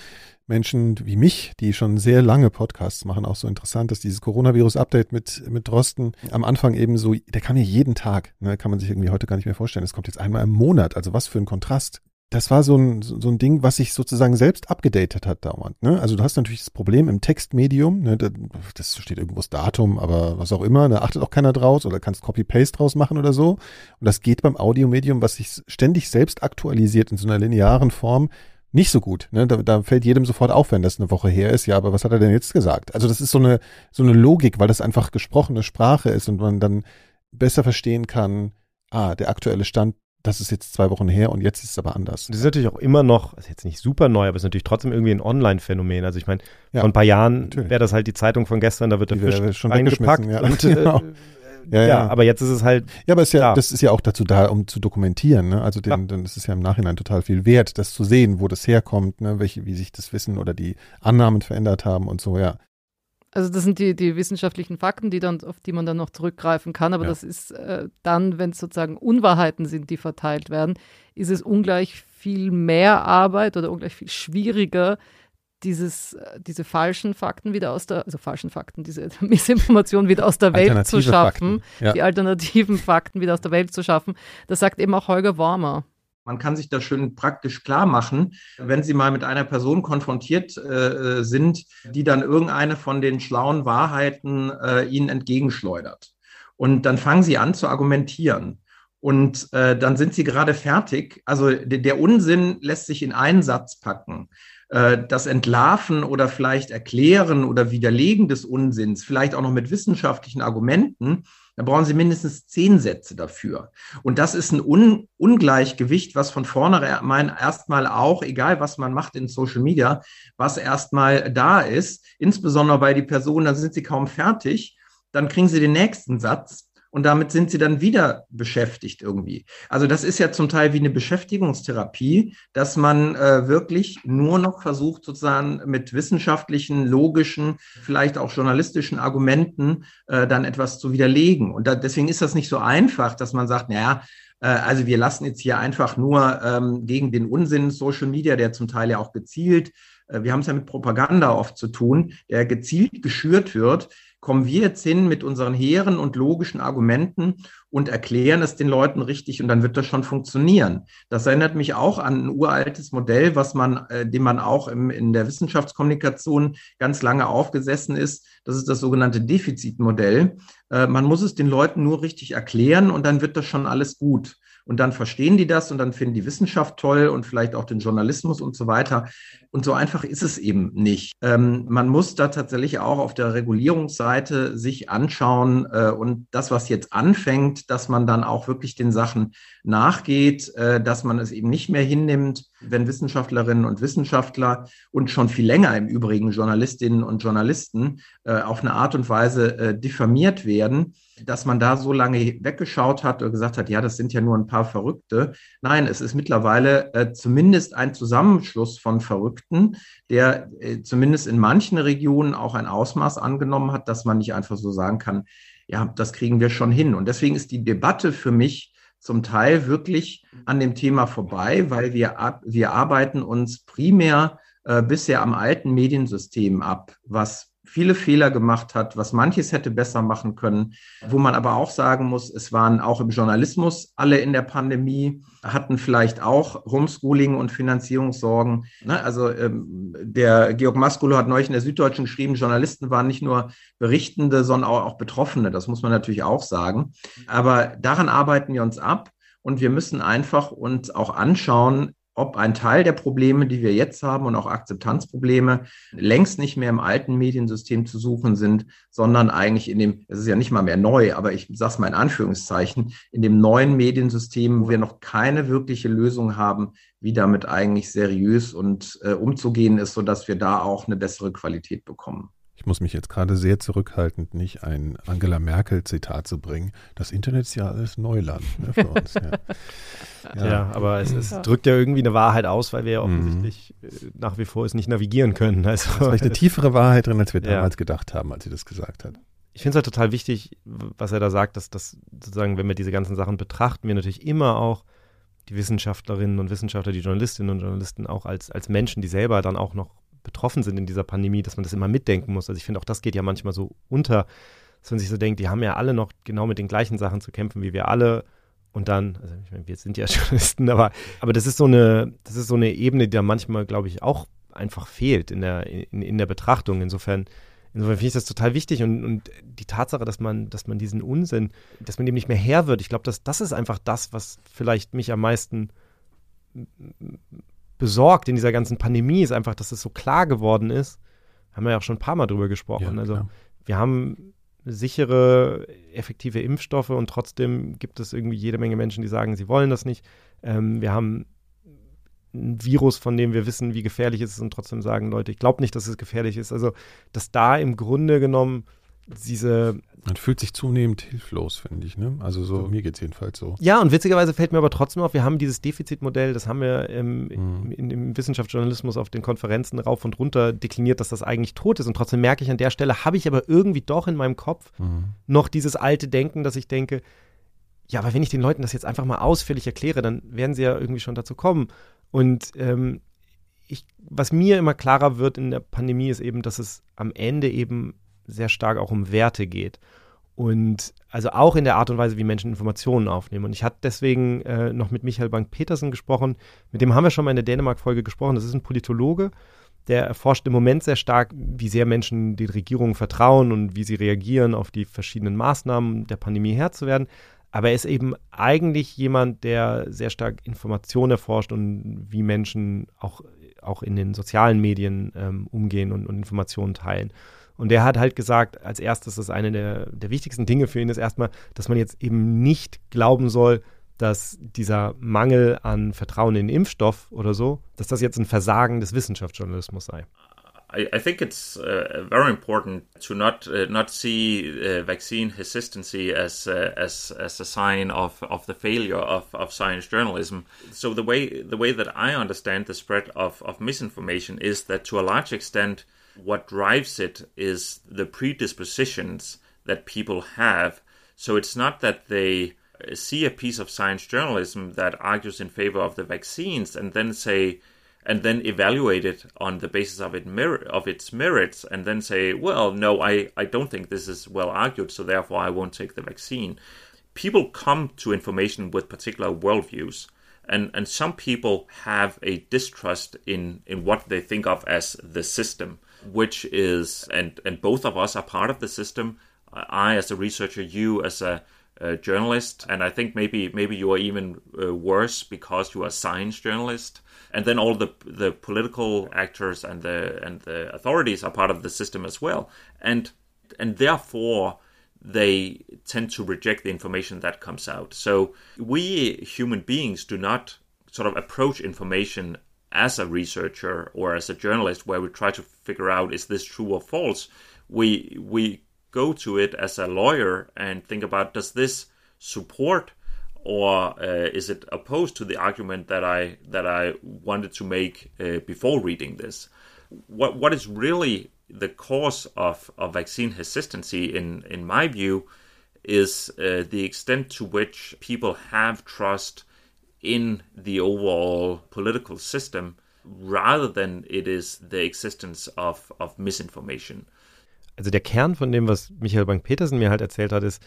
Menschen wie mich, die schon sehr lange Podcasts machen, auch so interessant, dass dieses Coronavirus-Update mit, mit Drosten am Anfang eben so, der kam ja jeden Tag, ne, kann man sich irgendwie heute gar nicht mehr vorstellen. Es kommt jetzt einmal im Monat, also was für ein Kontrast. Das war so ein, so ein Ding, was sich sozusagen selbst abgedatet hat dauernd. Ne? Also du hast natürlich das Problem im Textmedium, ne, das steht irgendwo das Datum, aber was auch immer, da achtet auch keiner draus oder kannst Copy-Paste draus machen oder so. Und das geht beim Audiomedium, was sich ständig selbst aktualisiert in so einer linearen Form, nicht so gut. Ne? Da, da fällt jedem sofort auf, wenn das eine Woche her ist. Ja, aber was hat er denn jetzt gesagt? Also das ist so eine, so eine Logik, weil das einfach gesprochene Sprache ist und man dann besser verstehen kann, ah, der aktuelle Stand, das ist jetzt zwei Wochen her und jetzt ist es aber anders. Das ist natürlich auch immer noch, ist jetzt nicht super neu, aber es ist natürlich trotzdem irgendwie ein Online-Phänomen. Also ich meine, ja, vor ein paar Jahren wäre das halt die Zeitung von gestern, da wird der Fisch schon eingepackt ja. und genau. Ja, ja, ja, aber jetzt ist es halt. Ja, aber ist ja, das ist ja auch dazu da, um zu dokumentieren. Ne? Also den, dann ist es ja im Nachhinein total viel wert, das zu sehen, wo das herkommt, ne? welche, wie sich das Wissen oder die Annahmen verändert haben und so, ja. Also das sind die, die wissenschaftlichen Fakten, die dann, auf die man dann noch zurückgreifen kann. Aber ja. das ist äh, dann, wenn es sozusagen Unwahrheiten sind, die verteilt werden, ist es ungleich viel mehr Arbeit oder ungleich viel schwieriger, dieses, äh, diese falschen Fakten wieder aus der, also falschen Fakten, diese Missinformation wieder aus der Welt zu schaffen, ja. die alternativen Fakten wieder aus der Welt zu schaffen. Das sagt eben auch Holger Warmer. Man kann sich das schön praktisch klar machen, wenn Sie mal mit einer Person konfrontiert äh, sind, die dann irgendeine von den schlauen Wahrheiten äh, Ihnen entgegenschleudert. Und dann fangen sie an zu argumentieren. Und äh, dann sind sie gerade fertig. Also der Unsinn lässt sich in einen Satz packen. Äh, das Entlarven oder vielleicht Erklären oder Widerlegen des Unsinns, vielleicht auch noch mit wissenschaftlichen Argumenten, da brauchen Sie mindestens zehn Sätze dafür. Und das ist ein Un Ungleichgewicht, was von vornherein erstmal auch, egal was man macht in Social Media, was erstmal da ist, insbesondere bei die Personen, da sind sie kaum fertig, dann kriegen sie den nächsten Satz und damit sind sie dann wieder beschäftigt irgendwie. Also das ist ja zum Teil wie eine Beschäftigungstherapie, dass man äh, wirklich nur noch versucht, sozusagen mit wissenschaftlichen, logischen, vielleicht auch journalistischen Argumenten äh, dann etwas zu widerlegen. Und da, deswegen ist das nicht so einfach, dass man sagt, naja, äh, also wir lassen jetzt hier einfach nur ähm, gegen den Unsinn Social Media, der zum Teil ja auch gezielt, äh, wir haben es ja mit Propaganda oft zu tun, der gezielt geschürt wird, kommen wir jetzt hin mit unseren hehren und logischen Argumenten und erklären es den Leuten richtig und dann wird das schon funktionieren. Das erinnert mich auch an ein uraltes Modell, was man, äh, dem man auch im, in der Wissenschaftskommunikation ganz lange aufgesessen ist. Das ist das sogenannte Defizitmodell. Äh, man muss es den Leuten nur richtig erklären und dann wird das schon alles gut und dann verstehen die das und dann finden die Wissenschaft toll und vielleicht auch den Journalismus und so weiter. Und so einfach ist es eben nicht. Ähm, man muss da tatsächlich auch auf der Regulierungsseite sich anschauen äh, und das, was jetzt anfängt, dass man dann auch wirklich den Sachen nachgeht, äh, dass man es eben nicht mehr hinnimmt, wenn Wissenschaftlerinnen und Wissenschaftler und schon viel länger im Übrigen Journalistinnen und Journalisten äh, auf eine Art und Weise äh, diffamiert werden, dass man da so lange weggeschaut hat und gesagt hat, ja, das sind ja nur ein paar Verrückte. Nein, es ist mittlerweile äh, zumindest ein Zusammenschluss von Verrückten, der äh, zumindest in manchen Regionen auch ein Ausmaß angenommen hat, dass man nicht einfach so sagen kann, ja, das kriegen wir schon hin. Und deswegen ist die Debatte für mich zum Teil wirklich an dem Thema vorbei, weil wir, ab, wir arbeiten uns primär äh, bisher am alten Mediensystem ab, was viele Fehler gemacht hat, was manches hätte besser machen können, wo man aber auch sagen muss, es waren auch im Journalismus alle in der Pandemie, hatten vielleicht auch Homeschooling und Finanzierungssorgen. Ne? Also ähm, der Georg Maskulo hat neulich in der Süddeutschen geschrieben, Journalisten waren nicht nur Berichtende, sondern auch, auch Betroffene. Das muss man natürlich auch sagen. Aber daran arbeiten wir uns ab. Und wir müssen einfach uns auch anschauen, ob ein Teil der Probleme, die wir jetzt haben und auch Akzeptanzprobleme, längst nicht mehr im alten Mediensystem zu suchen sind, sondern eigentlich in dem, es ist ja nicht mal mehr neu, aber ich sage es mal in Anführungszeichen, in dem neuen Mediensystem, wo wir noch keine wirkliche Lösung haben, wie damit eigentlich seriös und äh, umzugehen ist, sodass wir da auch eine bessere Qualität bekommen. Ich muss mich jetzt gerade sehr zurückhaltend, nicht ein Angela Merkel-Zitat zu bringen. Das Internet ist ja alles Neuland ne, für uns. ja. Ja. ja. aber es, es, drückt ja irgendwie eine Wahrheit aus, weil wir ja mhm. offensichtlich mhm. nach wie vor es nicht navigieren können. Also, da ist vielleicht eine tiefere Wahrheit drin, als wir damals gedacht haben, als sie das gesagt hat. Ich finde es halt total wichtig, was er da sagt, dass das sozusagen, wenn wir diese ganzen Sachen betrachten, wir natürlich immer auch die Wissenschaftlerinnen und Wissenschaftler, die Journalistinnen und Journalisten auch als, als Menschen, die selber dann auch noch betroffen sind in dieser Pandemie, dass man das immer mitdenken muss. Also ich finde auch das geht ja manchmal so unter, dass man sich so denkt, die haben ja alle noch genau mit den gleichen Sachen zu kämpfen wie wir alle. Und dann, also ich meine, wir sind ja Journalisten, aber, aber das ist so eine, das ist so eine Ebene, die da manchmal, glaube ich, auch einfach fehlt in der, in, in der Betrachtung. Insofern, insofern finde ich das total wichtig und, und die Tatsache, dass man, dass man diesen Unsinn, dass man dem nicht mehr Herr wird, ich glaube, das, das ist einfach das, was vielleicht mich am meisten besorgt in dieser ganzen Pandemie, ist einfach, dass es so klar geworden ist. Haben wir ja auch schon ein paar Mal drüber gesprochen. Ja, also wir haben sichere, effektive Impfstoffe und trotzdem gibt es irgendwie jede Menge Menschen, die sagen, sie wollen das nicht. Ähm, wir haben ein Virus, von dem wir wissen, wie gefährlich es ist und trotzdem sagen Leute, ich glaube nicht, dass es gefährlich ist. Also, dass da im Grunde genommen diese. Man fühlt sich zunehmend hilflos, finde ich. Ne? Also so, so. mir geht es jedenfalls so. Ja, und witzigerweise fällt mir aber trotzdem auf, wir haben dieses Defizitmodell, das haben wir im, mhm. in, im Wissenschaftsjournalismus auf den Konferenzen rauf und runter dekliniert, dass das eigentlich tot ist. Und trotzdem merke ich an der Stelle, habe ich aber irgendwie doch in meinem Kopf mhm. noch dieses alte Denken, dass ich denke, ja, aber wenn ich den Leuten das jetzt einfach mal ausführlich erkläre, dann werden sie ja irgendwie schon dazu kommen. Und ähm, ich, was mir immer klarer wird in der Pandemie ist eben, dass es am Ende eben sehr stark auch um Werte geht. Und also auch in der Art und Weise, wie Menschen Informationen aufnehmen. Und ich hatte deswegen äh, noch mit Michael Bank-Petersen gesprochen. Mit dem haben wir schon mal in der Dänemark-Folge gesprochen. Das ist ein Politologe, der erforscht im Moment sehr stark, wie sehr Menschen den Regierungen vertrauen und wie sie reagieren, auf die verschiedenen Maßnahmen der Pandemie Herr zu werden. Aber er ist eben eigentlich jemand, der sehr stark Informationen erforscht und wie Menschen auch, auch in den sozialen Medien ähm, umgehen und, und Informationen teilen. Und der hat halt gesagt, als erstes, dass eine der, der wichtigsten Dinge für ihn ist erstmal, dass man jetzt eben nicht glauben soll, dass dieser Mangel an Vertrauen in den Impfstoff oder so, dass das jetzt ein Versagen des Wissenschaftsjournalismus sei. I, I think it's uh, very important to not uh, not see uh, vaccine hesitancy as uh, as as a sign of, of the failure of, of science journalism. So the way the way that I understand the spread of, of misinformation is that to a large extent what drives it is the predispositions that people have. So it's not that they see a piece of science journalism that argues in favor of the vaccines and then say and then evaluate it on the basis of it of its merits and then say well no I, I don't think this is well argued so therefore I won't take the vaccine people come to information with particular worldviews and and some people have a distrust in in what they think of as the system which is and and both of us are part of the system I as a researcher you as a uh, journalist, and I think maybe maybe you are even uh, worse because you are a science journalist. And then all the the political actors and the and the authorities are part of the system as well, and and therefore they tend to reject the information that comes out. So we human beings do not sort of approach information as a researcher or as a journalist where we try to figure out is this true or false. We we go to it as a lawyer and think about does this support or uh, is it opposed to the argument that I that I wanted to make uh, before reading this? What what is really the cause of, of vaccine hesitancy, in in my view, is uh, the extent to which people have trust in the overall political system, rather than it is the existence of of misinformation. also der Kern von dem, was Michael Bank-Petersen mir halt erzählt hat, ist,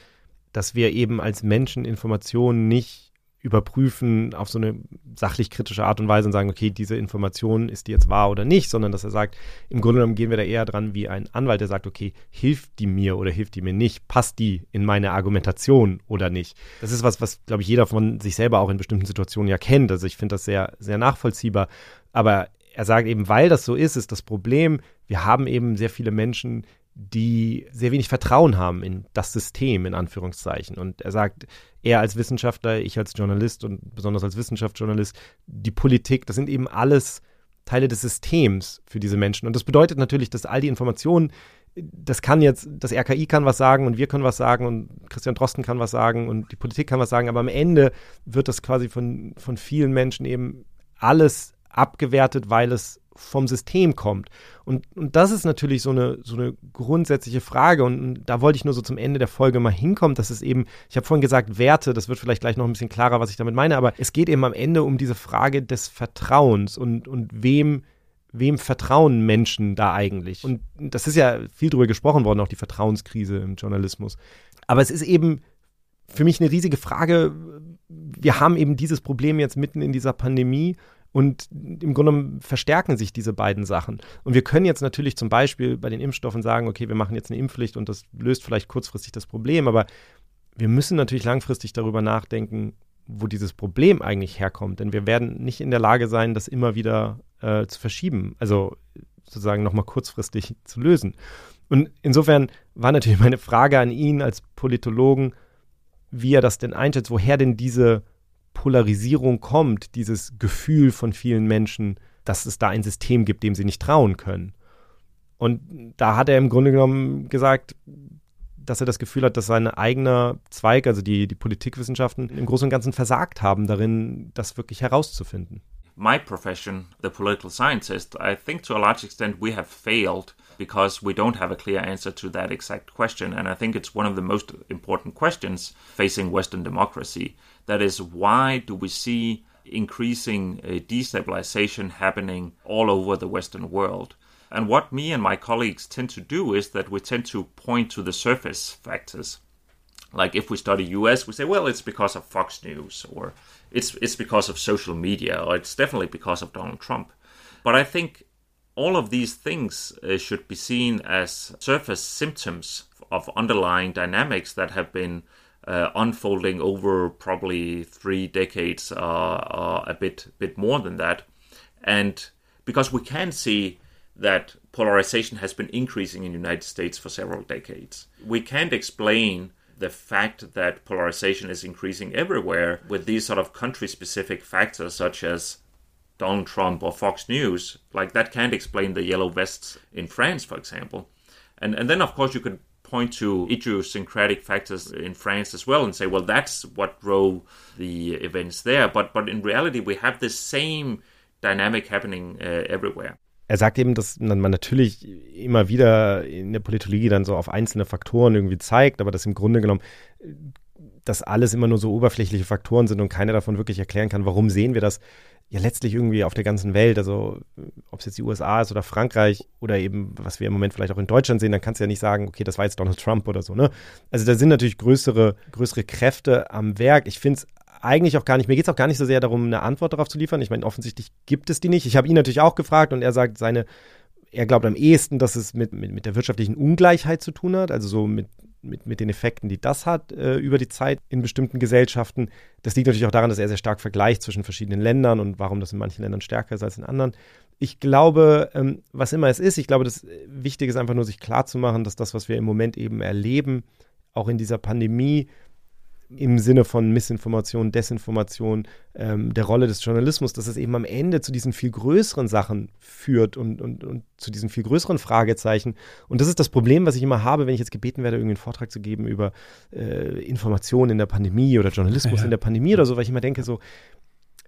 dass wir eben als Menschen Informationen nicht überprüfen auf so eine sachlich kritische Art und Weise und sagen, okay, diese Information ist die jetzt wahr oder nicht, sondern dass er sagt, im Grunde genommen gehen wir da eher dran wie ein Anwalt, der sagt, okay, hilft die mir oder hilft die mir nicht, passt die in meine Argumentation oder nicht. Das ist was, was, glaube ich, jeder von sich selber auch in bestimmten Situationen ja kennt. Also ich finde das sehr, sehr nachvollziehbar. Aber er sagt eben, weil das so ist, ist das Problem, wir haben eben sehr viele Menschen, die sehr wenig Vertrauen haben in das System, in Anführungszeichen. Und er sagt, er als Wissenschaftler, ich als Journalist und besonders als Wissenschaftsjournalist, die Politik, das sind eben alles Teile des Systems für diese Menschen. Und das bedeutet natürlich, dass all die Informationen, das kann jetzt, das RKI kann was sagen und wir können was sagen und Christian Drosten kann was sagen und die Politik kann was sagen, aber am Ende wird das quasi von, von vielen Menschen eben alles abgewertet, weil es vom System kommt. Und, und das ist natürlich so eine, so eine grundsätzliche Frage. Und, da wollte ich nur so zum Ende der Folge mal hinkommen, dass es eben, ich habe vorhin gesagt, Werte, das wird vielleicht gleich noch ein bisschen klarer, was ich damit meine, aber es geht eben am Ende um diese Frage des Vertrauens und, und wem wem vertrauen Menschen da eigentlich? Und das ist ja viel drüber gesprochen worden, auch die Vertrauenskrise im Journalismus. Aber es ist eben für mich eine riesige Frage. Wir haben eben dieses Problem jetzt mitten in dieser Pandemie und im Grunde verstärken sich diese beiden Sachen. Und wir können jetzt natürlich zum Beispiel bei den Impfstoffen sagen, okay, wir machen jetzt eine Impfpflicht und das löst vielleicht kurzfristig das Problem, aber wir müssen natürlich langfristig darüber nachdenken, wo dieses Problem eigentlich herkommt. Denn wir werden nicht in der Lage sein, das immer wieder äh, zu verschieben, also sozusagen nochmal kurzfristig zu lösen. Und insofern war natürlich meine Frage an ihn als Politologen, wie er das denn einschätzt, woher denn diese Polarisierung kommt, dieses Gefühl von vielen Menschen, dass es da ein System gibt, dem sie nicht trauen können. Und da hat er im Grunde genommen gesagt, dass er das Gefühl hat, dass sein eigener Zweig, also die, die Politikwissenschaften, im Großen und Ganzen versagt haben, darin das wirklich herauszufinden. My profession, the political scientist, I think to a large extent we have failed because we don't have a clear answer to that exact question. And I think it's one of the most important questions facing Western democracy. That is, why do we see increasing uh, destabilization happening all over the Western world? And what me and my colleagues tend to do is that we tend to point to the surface factors. Like if we study US, we say, well, it's because of Fox News, or it's it's because of social media, or it's definitely because of Donald Trump. But I think all of these things uh, should be seen as surface symptoms of underlying dynamics that have been uh, unfolding over probably three decades, uh, uh, a bit bit more than that, and because we can see that polarization has been increasing in the United States for several decades, we can't explain the fact that polarization is increasing everywhere with these sort of country specific factors such as Donald Trump or Fox News, like that can't explain the yellow vests in France, for example. And and then of course you could point to idiosyncratic factors in France as well and say, well, that's what drove the events there. But but in reality, we have the same dynamic happening uh, everywhere. Er sagt eben, dass man natürlich immer wieder in der Politologie dann so auf einzelne Faktoren irgendwie zeigt, aber dass im Grunde genommen das alles immer nur so oberflächliche Faktoren sind und keiner davon wirklich erklären kann, warum sehen wir das ja letztlich irgendwie auf der ganzen Welt, also ob es jetzt die USA ist oder Frankreich oder eben, was wir im Moment vielleicht auch in Deutschland sehen, dann kannst du ja nicht sagen, okay, das war jetzt Donald Trump oder so, ne? Also da sind natürlich größere, größere Kräfte am Werk. Ich finde es eigentlich auch gar nicht, mir geht es auch gar nicht so sehr darum, eine Antwort darauf zu liefern. Ich meine, offensichtlich gibt es die nicht. Ich habe ihn natürlich auch gefragt und er sagt, seine, er glaubt am ehesten, dass es mit, mit, mit der wirtschaftlichen Ungleichheit zu tun hat, also so mit mit, mit den Effekten, die das hat äh, über die Zeit in bestimmten Gesellschaften. Das liegt natürlich auch daran, dass er sehr stark vergleicht zwischen verschiedenen Ländern und warum das in manchen Ländern stärker ist als in anderen. Ich glaube, ähm, was immer es ist, ich glaube, das Wichtige ist einfach nur, sich klarzumachen, dass das, was wir im Moment eben erleben, auch in dieser Pandemie, im Sinne von Missinformation, Desinformation, ähm, der Rolle des Journalismus, dass es eben am Ende zu diesen viel größeren Sachen führt und, und, und zu diesen viel größeren Fragezeichen. Und das ist das Problem, was ich immer habe, wenn ich jetzt gebeten werde, irgendwie einen Vortrag zu geben über äh, Informationen in der Pandemie oder Journalismus ja. in der Pandemie oder so, weil ich immer denke, so,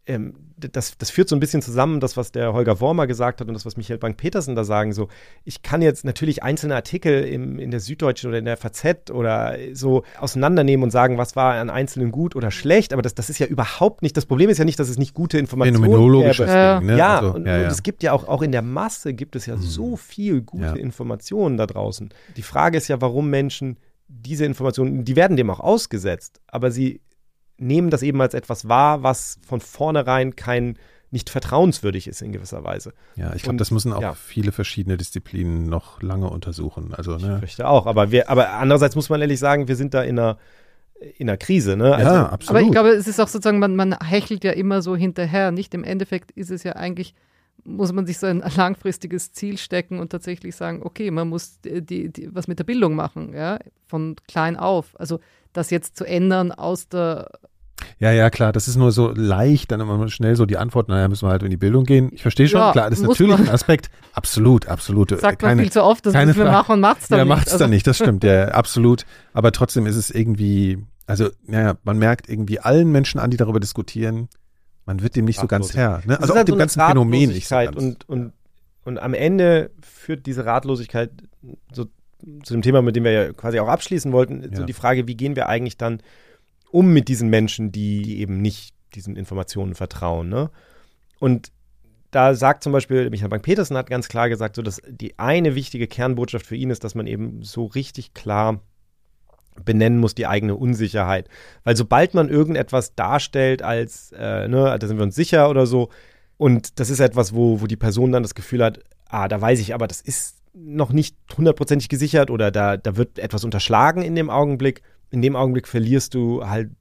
ähm, das, das führt so ein bisschen zusammen, das, was der Holger Wormer gesagt hat und das, was Michael Bank-Petersen da sagen. So, ich kann jetzt natürlich einzelne Artikel im, in der Süddeutschen oder in der FAZ oder so auseinandernehmen und sagen, was war an Einzelnen gut oder schlecht, aber das, das ist ja überhaupt nicht, das Problem ist ja nicht, dass es nicht gute Informationen Phänomenologisches gäbe. Ding, ne? Ja, also, und, ja, ja. und es gibt ja auch, auch in der Masse gibt es ja Mhm. so viel gute Ja. Informationen da draußen. Die Frage ist ja, warum Menschen diese Informationen, die werden dem auch ausgesetzt, aber sie nehmen das eben als etwas wahr, was von vornherein kein nicht vertrauenswürdig ist in gewisser Weise. Ja, ich glaube, das müssen auch ja. viele verschiedene Disziplinen noch lange untersuchen. Also, Ich ne? fürchte auch. Aber wir, aber andererseits muss man ehrlich sagen, wir sind da in einer, in einer Krise, ne? Also, ja, absolut. Aber ich glaube, es ist auch sozusagen, man, man hechelt ja immer so hinterher. Nicht im Endeffekt ist es ja eigentlich, muss man sich so ein langfristiges Ziel stecken und tatsächlich sagen, okay, man muss die, die, die, was mit der Bildung machen, ja, von klein auf. Also das jetzt zu ändern aus der Ja, ja, klar, das ist nur so leicht, dann immer schnell so die Antwort, naja, müssen wir halt in die Bildung gehen. Ich verstehe schon, Ja, klar, das ist natürlich man. ein Aspekt. Absolut, absolut. sagt man Keine, viel zu oft, das keine müssen wir machen und macht's dann ja, nicht. macht's Also- dann nicht, das stimmt, ja, absolut. Aber trotzdem ist es irgendwie, also, naja, man merkt irgendwie allen Menschen an, die darüber diskutieren, man wird dem nicht so ganz Herr. Ne? Also ist auch halt dem so eine ganzen Phänomen nicht so Ratlosigkeit ganz. und, und, und am Ende führt diese Ratlosigkeit so zu dem Thema, mit dem wir ja quasi auch abschließen wollten, so Ja. die Frage, wie gehen wir eigentlich dann um mit diesen Menschen, die, eben nicht diesen Informationen vertrauen. Ne? Und da sagt zum Beispiel Michael Bank-Petersen hat ganz klar gesagt, so dass die eine wichtige Kernbotschaft für ihn ist, dass man eben so richtig klar benennen muss die eigene Unsicherheit. Weil sobald man irgendetwas darstellt als, äh, ne, da sind wir uns sicher oder so, und das ist etwas, wo, wo die Person dann das Gefühl hat, ah, da weiß ich aber, das ist noch nicht hundertprozentig gesichert oder da, da wird etwas unterschlagen in dem Augenblick. In dem Augenblick verlierst du halt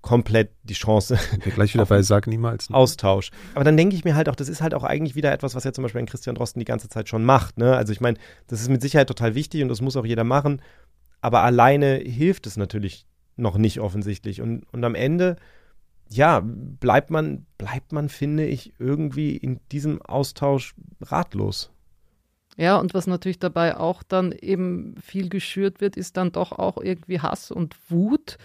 komplett die Chance Wir gleich wieder bei Sag niemals. ne? Austausch. Aber dann denke ich mir halt auch, das ist halt auch eigentlich wieder etwas, was ja zum Beispiel ein Christian Drosten die ganze Zeit schon macht. Ne? Also ich meine, das ist mit Sicherheit total wichtig und das muss auch jeder machen. Aber alleine hilft es natürlich noch nicht offensichtlich. Und, und am Ende, ja, bleibt man, bleibt man, finde ich, irgendwie in diesem Austausch ratlos. Ja, und was natürlich dabei auch dann eben viel geschürt wird, ist dann doch auch irgendwie Hass und Wut.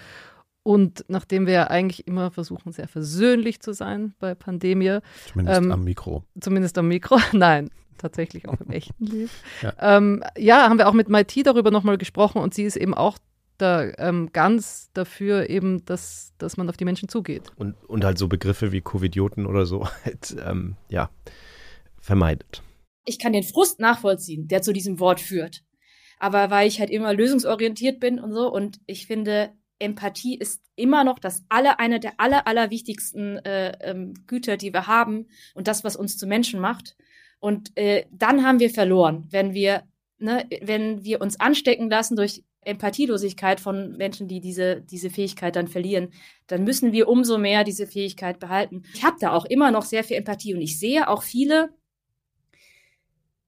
Und nachdem wir ja eigentlich immer versuchen, sehr versöhnlich zu sein bei Pandemie, Zumindest ähm, am Mikro. zumindest am Mikro, nein, tatsächlich auch im echten Leben. Ja. Ähm, ja, haben wir auch mit Maiti darüber nochmal gesprochen und sie ist eben auch da ähm, ganz dafür eben, dass, dass man auf die Menschen zugeht. Und, und halt so Begriffe wie Covidioten oder so halt, ähm, ja, vermeidet. Ich kann den Frust nachvollziehen, der zu diesem Wort führt. Aber weil ich halt immer lösungsorientiert bin und so und ich finde, Empathie ist immer noch das aller, eine der aller, aller wichtigsten äh, ähm, Güter, die wir haben und das, was uns zu Menschen macht. Und äh, dann haben wir verloren, wenn wir, ne, wenn wir uns anstecken lassen durch Empathielosigkeit von Menschen, die diese, diese Fähigkeit dann verlieren, dann müssen wir umso mehr diese Fähigkeit behalten. Ich habe da auch immer noch sehr viel Empathie und ich sehe auch viele,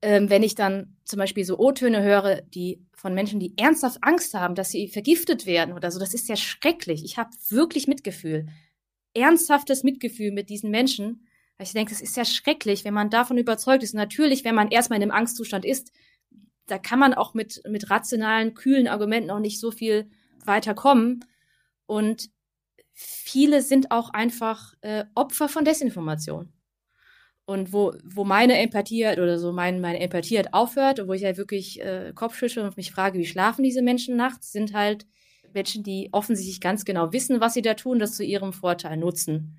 ähm, wenn ich dann zum Beispiel so O-Töne höre, die von Menschen, die ernsthaft Angst haben, dass sie vergiftet werden oder so, das ist ja schrecklich. Ich habe wirklich Mitgefühl, ernsthaftes Mitgefühl mit diesen Menschen. Weil ich denke, es ist ja schrecklich, wenn man davon überzeugt ist. Natürlich, wenn man erstmal in einem Angstzustand ist, da kann man auch mit, mit rationalen, kühlen Argumenten auch nicht so viel weiterkommen. Und viele sind auch einfach äh, Opfer von Desinformation. Und wo, wo meine Empathie halt oder so mein, meine Empathie halt aufhört und wo ich halt wirklich äh, Kopfschüttel und mich frage, wie schlafen diese Menschen nachts, sind halt Menschen, die offensichtlich ganz genau wissen, was sie da tun, das zu ihrem Vorteil nutzen.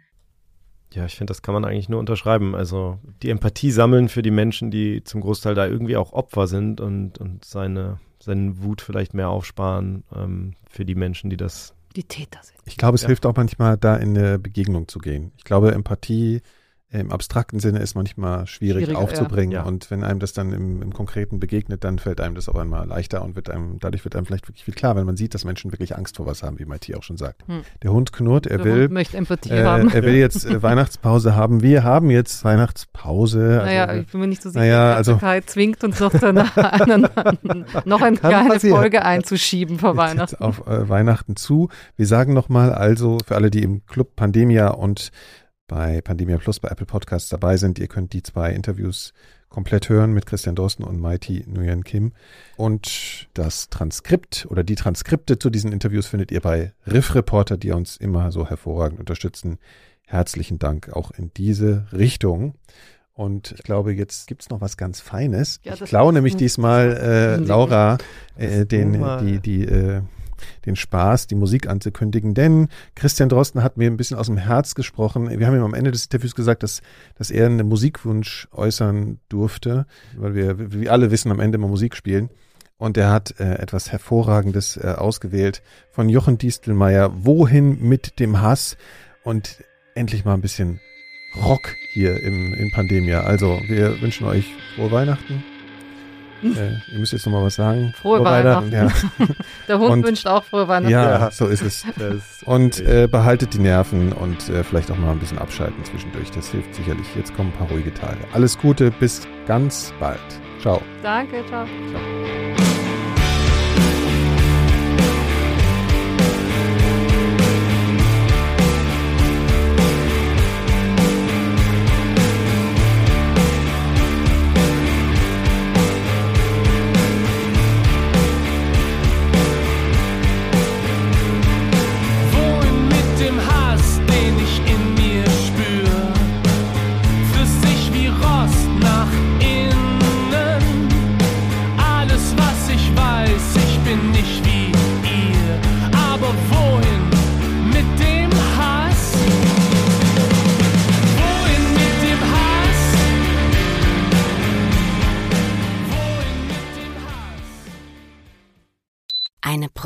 Ja, ich finde, das kann man eigentlich nur unterschreiben. Also die Empathie sammeln für die Menschen, die zum Großteil da irgendwie auch Opfer sind und, und seine, seinen Wut vielleicht mehr aufsparen ähm, für die Menschen, die das. Die Täter sind. Ich glaube, es Ja. hilft auch manchmal, da in eine Begegnung zu gehen. Ich glaube, Empathie im abstrakten Sinne ist manchmal schwierig aufzubringen. ja. Ja. Und wenn einem das dann im, im Konkreten begegnet, dann fällt einem das auch einmal leichter und wird einem, dadurch wird einem vielleicht wirklich viel klar, wenn man sieht, dass Menschen wirklich Angst vor was haben, wie Maiti auch schon sagt. Hm. Der Hund knurrt, er Der will, möchte Empathie äh, haben. er will jetzt äh, Weihnachtspause haben. Wir haben jetzt Weihnachtspause. naja, Also, ich bin mir nicht so sicher. naja, Also, also- Kai zwingt uns noch danach einen, noch eine kleine passieren. Folge einzuschieben vor jetzt Weihnachten. jetzt auf äh, Weihnachten zu. Wir sagen nochmal also für alle, die im Club Pandemia und bei Pandemia Plus bei Apple Podcasts dabei sind, ihr könnt die zwei Interviews komplett hören mit Christian Drosten und Mighty Nguyen Kim. Und das Transkript oder die Transkripte zu diesen Interviews findet ihr bei Riff Reporter, die uns immer so hervorragend unterstützen. Herzlichen Dank auch in diese Richtung. Und ich glaube, jetzt gibt's noch was ganz Feines. Ja, ich klaue nämlich diesmal äh, Laura äh, den, die, die, äh, den Spaß, die Musik anzukündigen, denn Christian Drosten hat mir ein bisschen aus dem Herz gesprochen. Wir haben ihm am Ende des Interviews gesagt, dass, dass er einen Musikwunsch äußern durfte, weil wir, wie alle wissen, am Ende immer Musik spielen. Und er hat äh, etwas Hervorragendes äh, ausgewählt von Jochen Distelmeier. Wohin mit dem Hass? Und endlich mal ein bisschen Rock hier im, in Pandemia. Also, wir wünschen euch frohe Weihnachten. Äh, ihr müsst jetzt noch mal was sagen. Frohe Weihnachten. Ja. Der Hund Und- wünscht auch frohe Weihnachten. Ja, so ist es. Und äh, behaltet die Nerven und äh, vielleicht auch mal ein bisschen abschalten zwischendurch. Das hilft sicherlich. Jetzt kommen ein paar ruhige Tage. Alles Gute, bis ganz bald. Ciao. Danke, ciao. Wohin